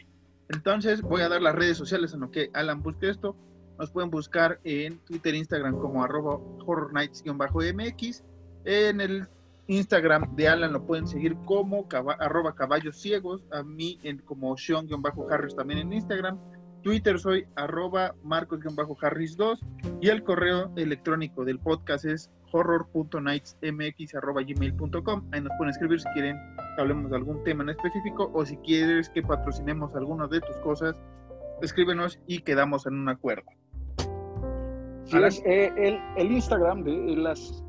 Entonces voy a dar las redes sociales en lo que Alan busque esto. Nos pueden buscar en Twitter, Instagram como arroba horrornights-mx. En el Instagram de Alan lo pueden seguir como caba- arroba caballos ciegos. A mí en, como Sean-Harris también en Instagram. Twitter soy arroba marcos-harris2. Y el correo electrónico del podcast es horror.nightsmx.gmail.com. Ahí nos pueden escribir si quieren que hablemos de algún tema en específico o si quieres que patrocinemos alguna de tus cosas, escríbenos y quedamos en un acuerdo. Sí, Alan. es, eh, el, el Instagram de las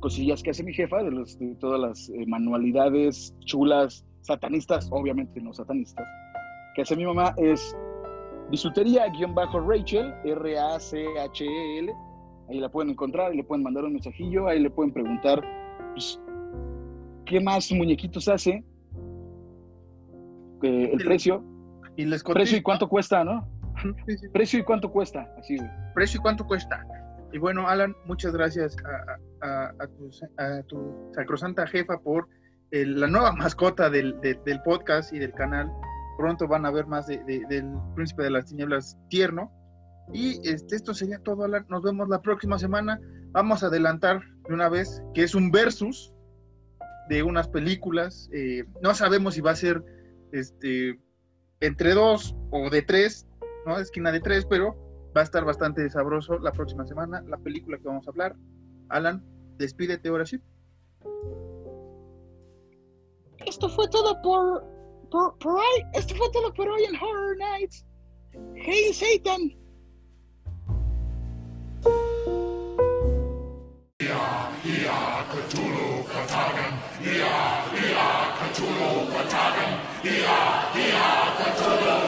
cosillas que hace mi jefa, de, los, de todas las eh, manualidades chulas, satanistas, obviamente no satanistas, que hace mi mamá es bisutería-rachel, R-A-C-H-E-L. Ahí la pueden encontrar, ahí le pueden mandar un mensajillo, ahí le pueden preguntar pues, qué más muñequitos hace, eh, el precio, Y les precio y cuánto cuesta, ¿no? Sí, sí. Precio y cuánto cuesta, así, precio y cuánto cuesta. Y bueno, Alan, muchas gracias a, a- a tu, a tu sacrosanta jefa por eh, la nueva mascota del, de- del podcast y del canal. Pronto van a ver más de- de- del Príncipe de las Tinieblas tierno. Y este, esto sería todo, Alan. Nos vemos la próxima semana. Vamos a adelantar de una vez que es un versus de unas películas. Eh, no sabemos si va a ser este, entre dos o de tres, ¿no? Esquina de tres, pero va a estar bastante sabroso la próxima semana, la película que vamos a hablar. Alan, despídete ahora sí. Esto fue todo por, Pariah is de vertellen Pariah in Horror Nights. Hey, Satan. Ja, ja, Cthulhu vertagen. Ja, ja, Cthulhu vertagen. Ja, Cthulhu